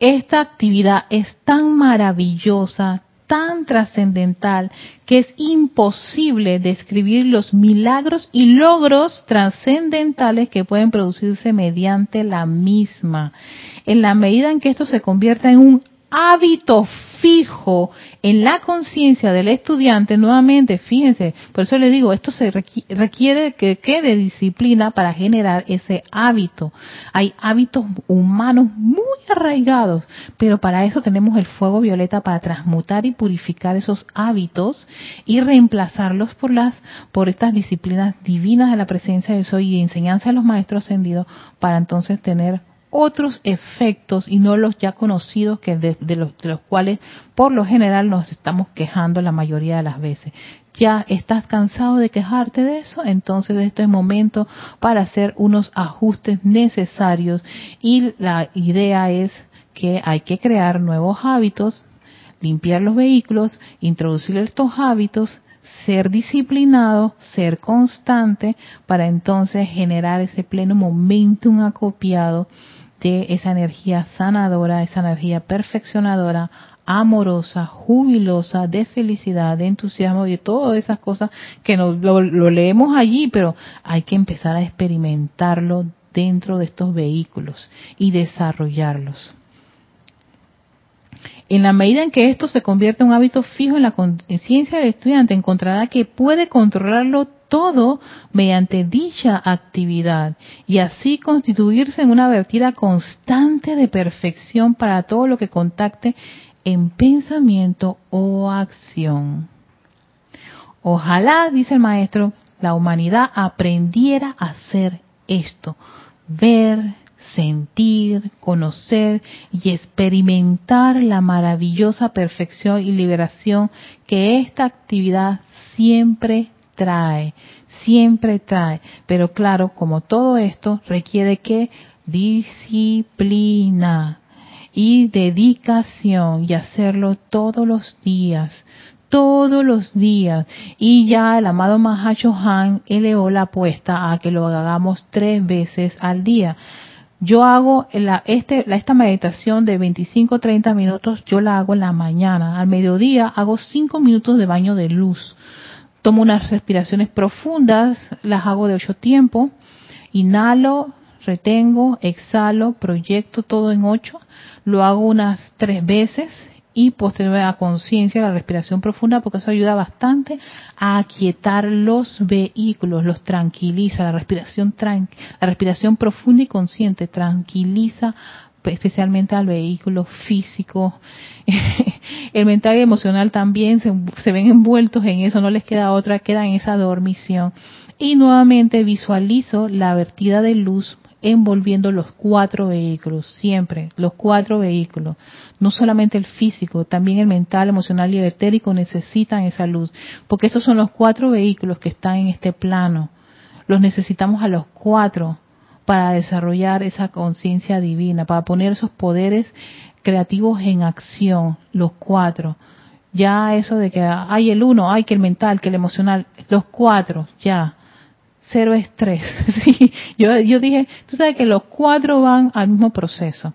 Esta actividad es tan maravillosa, tan trascendental que es imposible describir los milagros y logros trascendentales que pueden producirse mediante la misma. En la medida en que esto se convierta en un hábito fijo en la conciencia del estudiante, nuevamente, fíjense, por eso le digo, esto se requiere que quede disciplina para generar ese hábito. Hay hábitos humanos muy arraigados, pero para eso tenemos el fuego violeta para transmutar y purificar esos hábitos y reemplazarlos por las por estas disciplinas divinas de la presencia de soy y de enseñanza de los maestros ascendidos para entonces tener otros efectos y no los ya conocidos que de, los, de los cuales por lo general nos estamos quejando la mayoría de las veces. Ya estás cansado de quejarte de eso, entonces este es momento para hacer unos ajustes necesarios y la idea es que hay que crear nuevos hábitos, limpiar los vehículos, introducir estos hábitos, ser disciplinado, ser constante, para entonces generar ese pleno momentum acopiado de esa energía sanadora, esa energía perfeccionadora, amorosa, jubilosa, de felicidad, de entusiasmo y de todas esas cosas que lo, lo leemos allí, pero hay que empezar a experimentarlo dentro de estos vehículos y desarrollarlos. En la medida en que esto se convierte en un hábito fijo en la conciencia del estudiante, encontrará que puede controlarlo todo mediante dicha actividad y así constituirse en una vertida constante de perfección para todo lo que contacte en pensamiento o acción. Ojalá, dice el maestro, la humanidad aprendiera a hacer esto, ver, sentir, conocer y experimentar la maravillosa perfección y liberación que esta actividad siempre trae, siempre trae. Pero claro, como todo esto requiere que disciplina y dedicación y hacerlo todos los días, todos los días. Y ya el amado Mahacho Han elevó la apuesta a que lo hagamos tres veces al día. Yo hago este, esta meditación de 25-30 minutos, yo la hago en la mañana. Al mediodía hago 5 minutos de baño de luz. Tomo unas respiraciones profundas, las hago de ocho tiempos, inhalo, retengo, exhalo, proyecto todo en ocho, lo hago unas tres veces y posterior a conciencia la respiración profunda porque eso ayuda bastante a aquietar los vehículos, los tranquiliza, la respiración la respiración profunda y consciente tranquiliza especialmente al vehículo físico. El mental y emocional también se, ven envueltos en eso, no les queda otra, queda en esa dormición. Y nuevamente visualizo la vertida de luz envolviendo los cuatro vehículos, siempre, los cuatro vehículos. No solamente el físico, también el mental, emocional y el etérico necesitan esa luz, porque estos son los cuatro vehículos que están en este plano. Los necesitamos a los cuatro para desarrollar esa conciencia divina, para poner esos poderes creativos en acción, los cuatro. Ya eso de que hay el uno, hay que el mental, que el emocional, los cuatro, ya. Cero estrés. sí, yo, dije, tú sabes que los cuatro van al mismo proceso.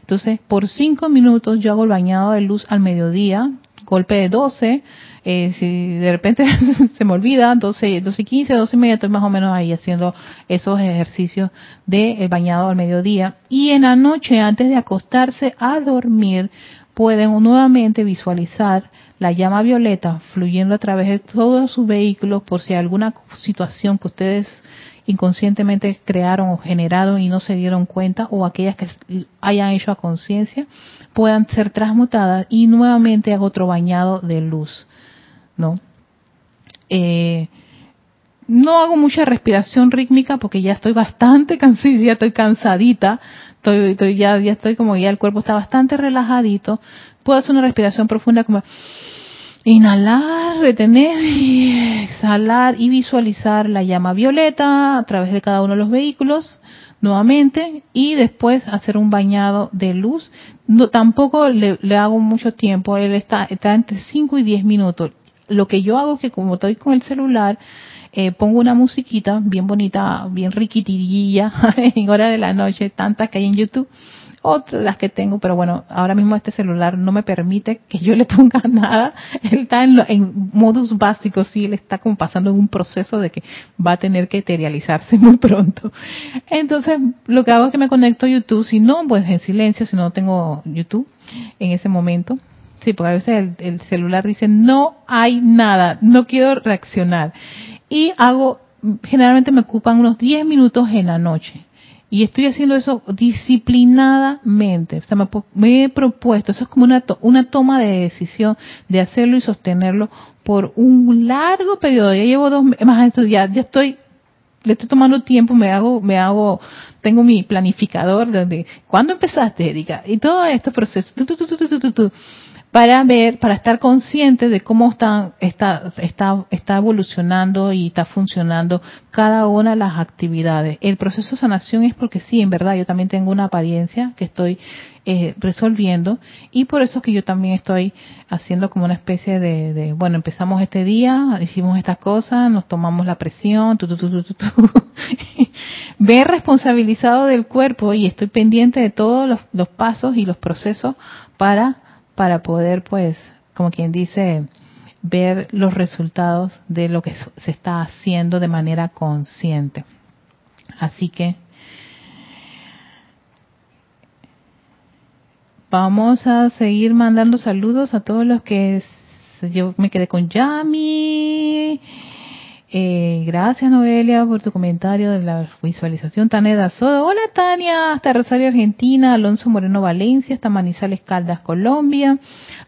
Entonces, por cinco minutos yo hago el bañado de luz al mediodía, golpe de doce, eh, si de repente se me olvida, 12, 12 y 15, 12 y media, estoy más o menos ahí haciendo esos ejercicios de bañado al mediodía. Y en la noche, antes de acostarse a dormir, pueden nuevamente visualizar la llama violeta fluyendo a través de todos sus vehículos por si alguna situación que ustedes inconscientemente crearon o generaron y no se dieron cuenta o aquellas que hayan hecho a conciencia puedan ser transmutadas y nuevamente hago otro bañado de luz. ¿no? Eh, no hago mucha respiración rítmica porque ya estoy bastante cansada, ya estoy cansadita estoy, estoy ya, ya estoy como ya el cuerpo está bastante relajadito. Puedo hacer una respiración profunda como inhalar, retener y exhalar y visualizar la llama violeta a través de cada uno de los vehículos nuevamente y después hacer un bañado de luz. No, tampoco le, hago mucho tiempo, él está, está entre 5 y 10 minutos. Lo que yo hago es que como estoy con el celular, eh, pongo una musiquita bien bonita, bien riquitirilla en hora de la noche, tantas que hay en YouTube, otras que tengo, pero bueno, ahora mismo este celular no me permite que yo le ponga nada. Él está en, en modus básico, sí, él está como pasando en un proceso de que va a tener que materializarse muy pronto. Entonces, lo que hago es que me conecto a YouTube, si no, pues en silencio, si no tengo YouTube en ese momento. Sí, porque a veces el, el celular dice, no hay nada, no quiero reaccionar y hago, generalmente me ocupan unos 10 minutos en la noche. Y estoy haciendo eso disciplinadamente. O sea, me, he propuesto, eso es como una, una toma de decisión de hacerlo y sostenerlo por un largo periodo. Ya llevo dos más ya, ya estoy, le estoy tomando tiempo, me hago, me hago, tengo mi planificador donde, ¿cuándo empezaste, Erika? Y todo estos procesos, para ver, para estar consciente de cómo está, está, está, está evolucionando y está funcionando cada una de las actividades. El proceso de sanación es porque sí, en verdad, yo también tengo una apariencia que estoy eh, resolviendo y por eso que yo también estoy haciendo como una especie de, bueno, empezamos este día, hicimos estas cosas, nos tomamos la presión, tu, tu, tu, ver responsabilizado del cuerpo y estoy pendiente de todos los pasos y los procesos para para poder, pues, como quien dice, ver los resultados de lo que se está haciendo de manera consciente. Así que vamos a seguir mandando saludos a todos los que yo me quedé con Yami eh, gracias Noelia por tu comentario de la visualización. Taneda Sodo, hola Tania, hasta Rosario Argentina, Alonso Moreno Valencia, hasta Manizales Caldas Colombia,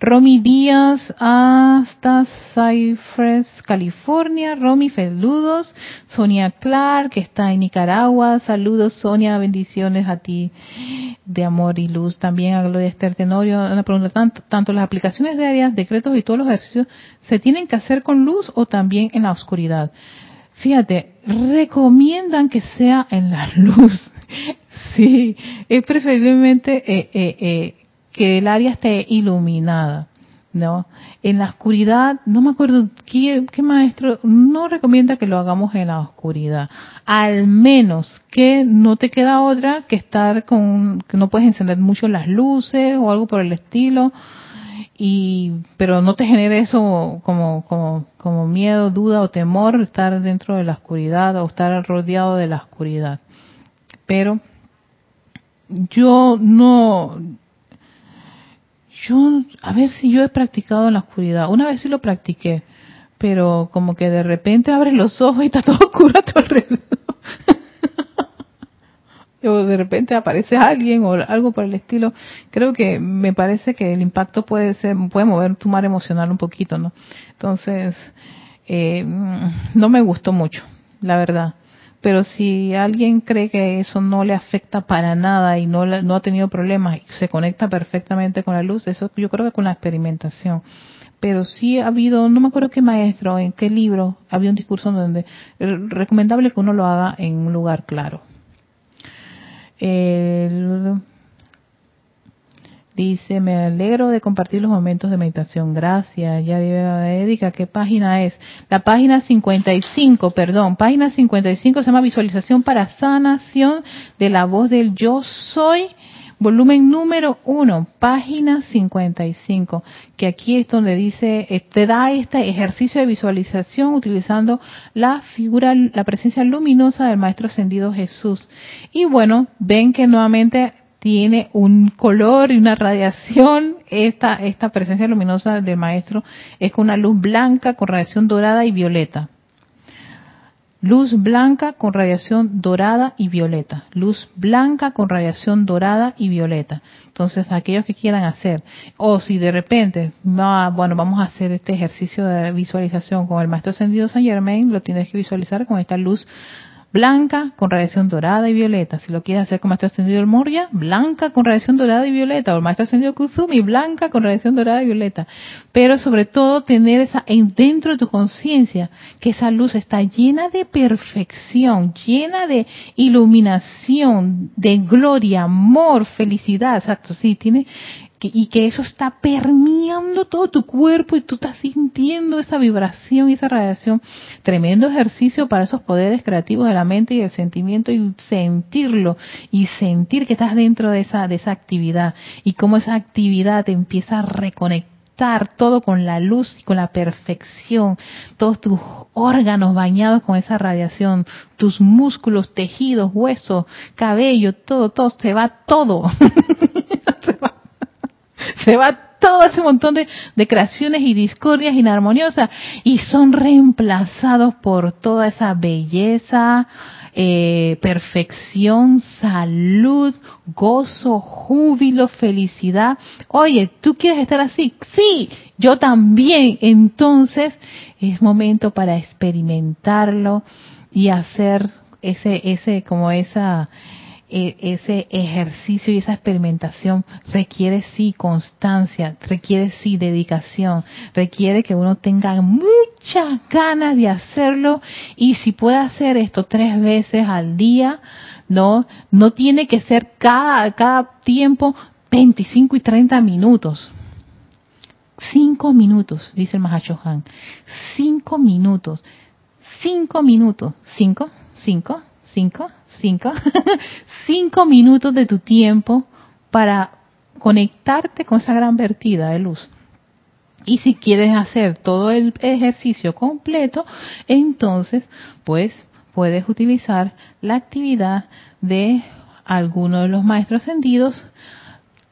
Romy Díaz hasta Cypress California, Romy Feludos, Sonia Clark que está en Nicaragua, saludos Sonia, bendiciones a ti de amor y luz. También a Gloria Esther Tenorio, una pregunta, tanto, tanto las aplicaciones diarias, decretos y todos los ejercicios se tienen que hacer con luz o también en la oscuridad. Fíjate, recomiendan que sea en la luz. sí, es preferiblemente eh, eh, eh, que el área esté iluminada. ¿no? En la oscuridad, no me acuerdo qué, maestro no recomienda que lo hagamos en la oscuridad. Al menos que no te queda otra que estar con, que no puedes encender mucho las luces o algo por el estilo y pero no te genere eso como como como miedo, duda o temor estar dentro de la oscuridad o estar rodeado de la oscuridad. Pero yo no yo a ver si yo he practicado en la oscuridad. Una vez sí lo practiqué, pero como que de repente abres los ojos y está todo oscuro a tu alrededor o de repente aparece alguien o algo por el estilo, creo que me parece que el impacto puede ser, puede mover tu mar emocional un poquito, ¿no? Entonces, eh, no me gustó mucho, la verdad. Pero si alguien cree que eso no le afecta para nada y no, no ha tenido problemas y se conecta perfectamente con la luz, eso yo creo que con la experimentación pero sí ha habido, no me acuerdo qué maestro, en qué libro, había un discurso donde es recomendable que uno lo haga en un lugar claro dice, me alegro de compartir los momentos de meditación. Gracias. Ya Erika, ¿qué página es? La página 55, perdón. Página 55 se llama Visualización para Sanación de la voz del Yo Soy volumen número uno, página 55, que aquí es donde dice, eh, te da este ejercicio de visualización utilizando la figura, la presencia luminosa del Maestro Ascendido Jesús. Y bueno, ven que nuevamente tiene un color y una radiación. Esta, esta presencia luminosa del Maestro es con una luz blanca, con radiación dorada y violeta. Luz blanca con radiación dorada y violeta. Luz blanca con radiación dorada y violeta. Entonces, aquellos que quieran hacer, o si de repente, bueno, vamos a hacer este ejercicio de visualización con el Maestro Ascendido San Germain, lo tienes que visualizar con esta luz blanca con radiación dorada y violeta. Si lo quieres hacer con maestro ascendido Moria, blanca con radiación dorada y violeta. O el maestro ascendido Kusumi, blanca con radiación dorada y violeta. Pero sobre todo tener esa en dentro de tu conciencia que esa luz está llena de perfección, llena de iluminación, de gloria, amor, felicidad. Exacto, sí, tiene y que eso está permeando todo tu cuerpo y tú estás sintiendo esa vibración y esa radiación. Tremendo ejercicio para esos poderes creativos de la mente y del sentimiento y sentirlo y sentir que estás dentro de esa, de esa actividad y cómo esa actividad te empieza a reconectar todo con la luz y con la perfección, todos tus órganos bañados con esa radiación, tus músculos, tejidos, huesos, cabello, todo, todo, se va todo. se va todo ese montón de, creaciones y discordias inarmoniosas y son reemplazados por toda esa belleza, eh, perfección, salud, gozo, júbilo, felicidad. Oye, ¿tú quieres estar así? Sí, yo también. Entonces es momento para experimentarlo y hacer ese, ese, como esa, ese ejercicio y esa experimentación requiere sí constancia, requiere sí dedicación, requiere que uno tenga muchas ganas de hacerlo y si puede hacer esto tres veces al día, no, no tiene que ser cada, cada tiempo 25 y 30 minutos. Cinco minutos, dice el Mahashohan. Cinco minutos. Cinco minutos. Cinco, cinco, cinco, cinco, cinco minutos de tu tiempo para conectarte con esa gran vertida de luz. Y si quieres hacer todo el ejercicio completo, entonces, pues puedes utilizar la actividad de alguno de los maestros ascendidos,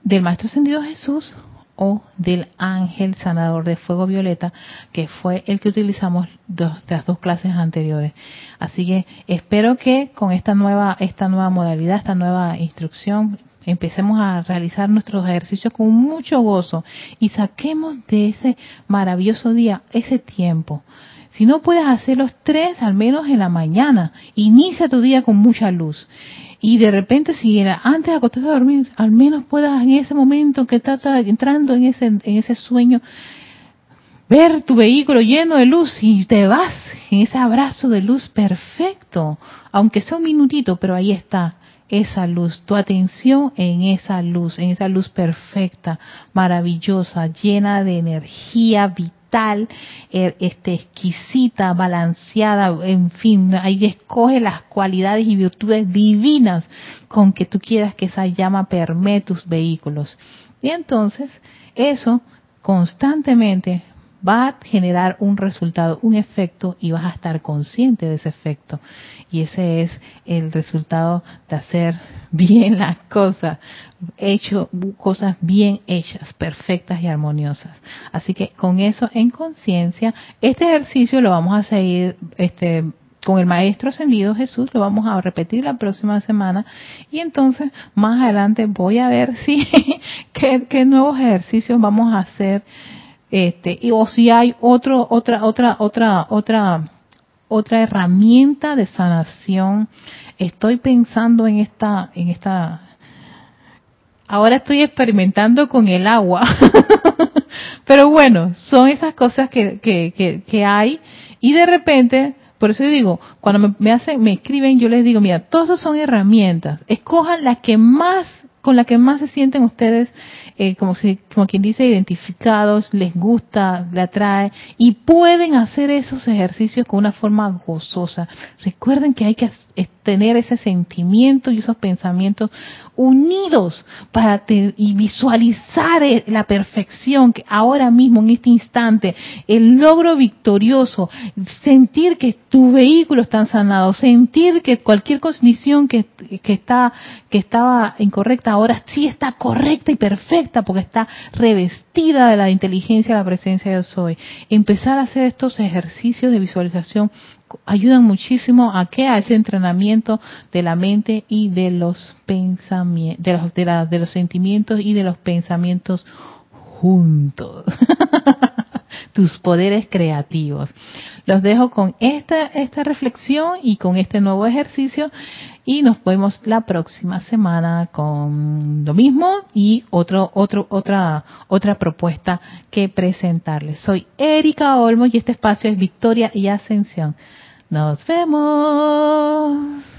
del maestro ascendido Jesús o del ángel sanador de fuego violeta, que fue el que utilizamos de las dos clases anteriores. Así que espero que con esta nueva, esta nueva modalidad, esta nueva instrucción, empecemos a realizar nuestros ejercicios con mucho gozo y saquemos de ese maravilloso día ese tiempo. Si no puedes hacer los tres, al menos en la mañana, inicia tu día con mucha luz. Y de repente si antes de acostarte a dormir, al menos puedas en ese momento que estás entrando en ese, en ese sueño, ver tu vehículo lleno de luz y te vas en ese abrazo de luz perfecto, aunque sea un minutito, pero ahí está esa luz, tu atención en esa luz, en esa luz perfecta, maravillosa, llena de energía vital Er, este, exquisita, balanceada, en fin, ahí escoge las cualidades y virtudes divinas con que tú quieras que esa llama permee tus vehículos. Y entonces, eso constantemente va a generar un resultado, un efecto y vas a estar consciente de ese efecto. Y ese es el resultado de hacer bien las cosas, hecho cosas bien hechas, perfectas y armoniosas. Así que con eso en conciencia, este ejercicio lo vamos a seguir este con el maestro ascendido Jesús, lo vamos a repetir la próxima semana y entonces más adelante voy a ver si qué, qué nuevos ejercicios vamos a hacer este y o si hay otro otra otra otra otra otra herramienta de sanación estoy pensando en esta en esta ahora estoy experimentando con el agua pero bueno son esas cosas que, que, que, hay y de repente por eso yo digo, cuando me, me, hacen, me escriben, yo les digo, mira, todas son herramientas. Escojan las que más, con las que más se sienten ustedes eh, como, si, como quien dice, identificados, les gusta, le atrae y pueden hacer esos ejercicios con una forma gozosa. Recuerden que hay que tener ese sentimiento y esos pensamientos unidos para y visualizar eh, la perfección que ahora mismo en este instante el logro victorioso sentir que tu vehículo está sanado sentir que cualquier condición que, que está que estaba incorrecta ahora sí está correcta y perfecta porque está revestida de la inteligencia de la presencia de soy. Empezar a hacer estos ejercicios de visualización ayudan muchísimo a que a ese entrenamiento de la mente y de los pensamientos, de los, de, de los sentimientos y de los pensamientos juntos. tus poderes creativos. Los dejo con esta, esta reflexión y con este nuevo ejercicio y nos vemos la próxima semana con lo mismo y otro, otro, otra, otra propuesta que presentarles. Soy Erika Olmo y este espacio es Victoria y Ascensión. Nos vemos.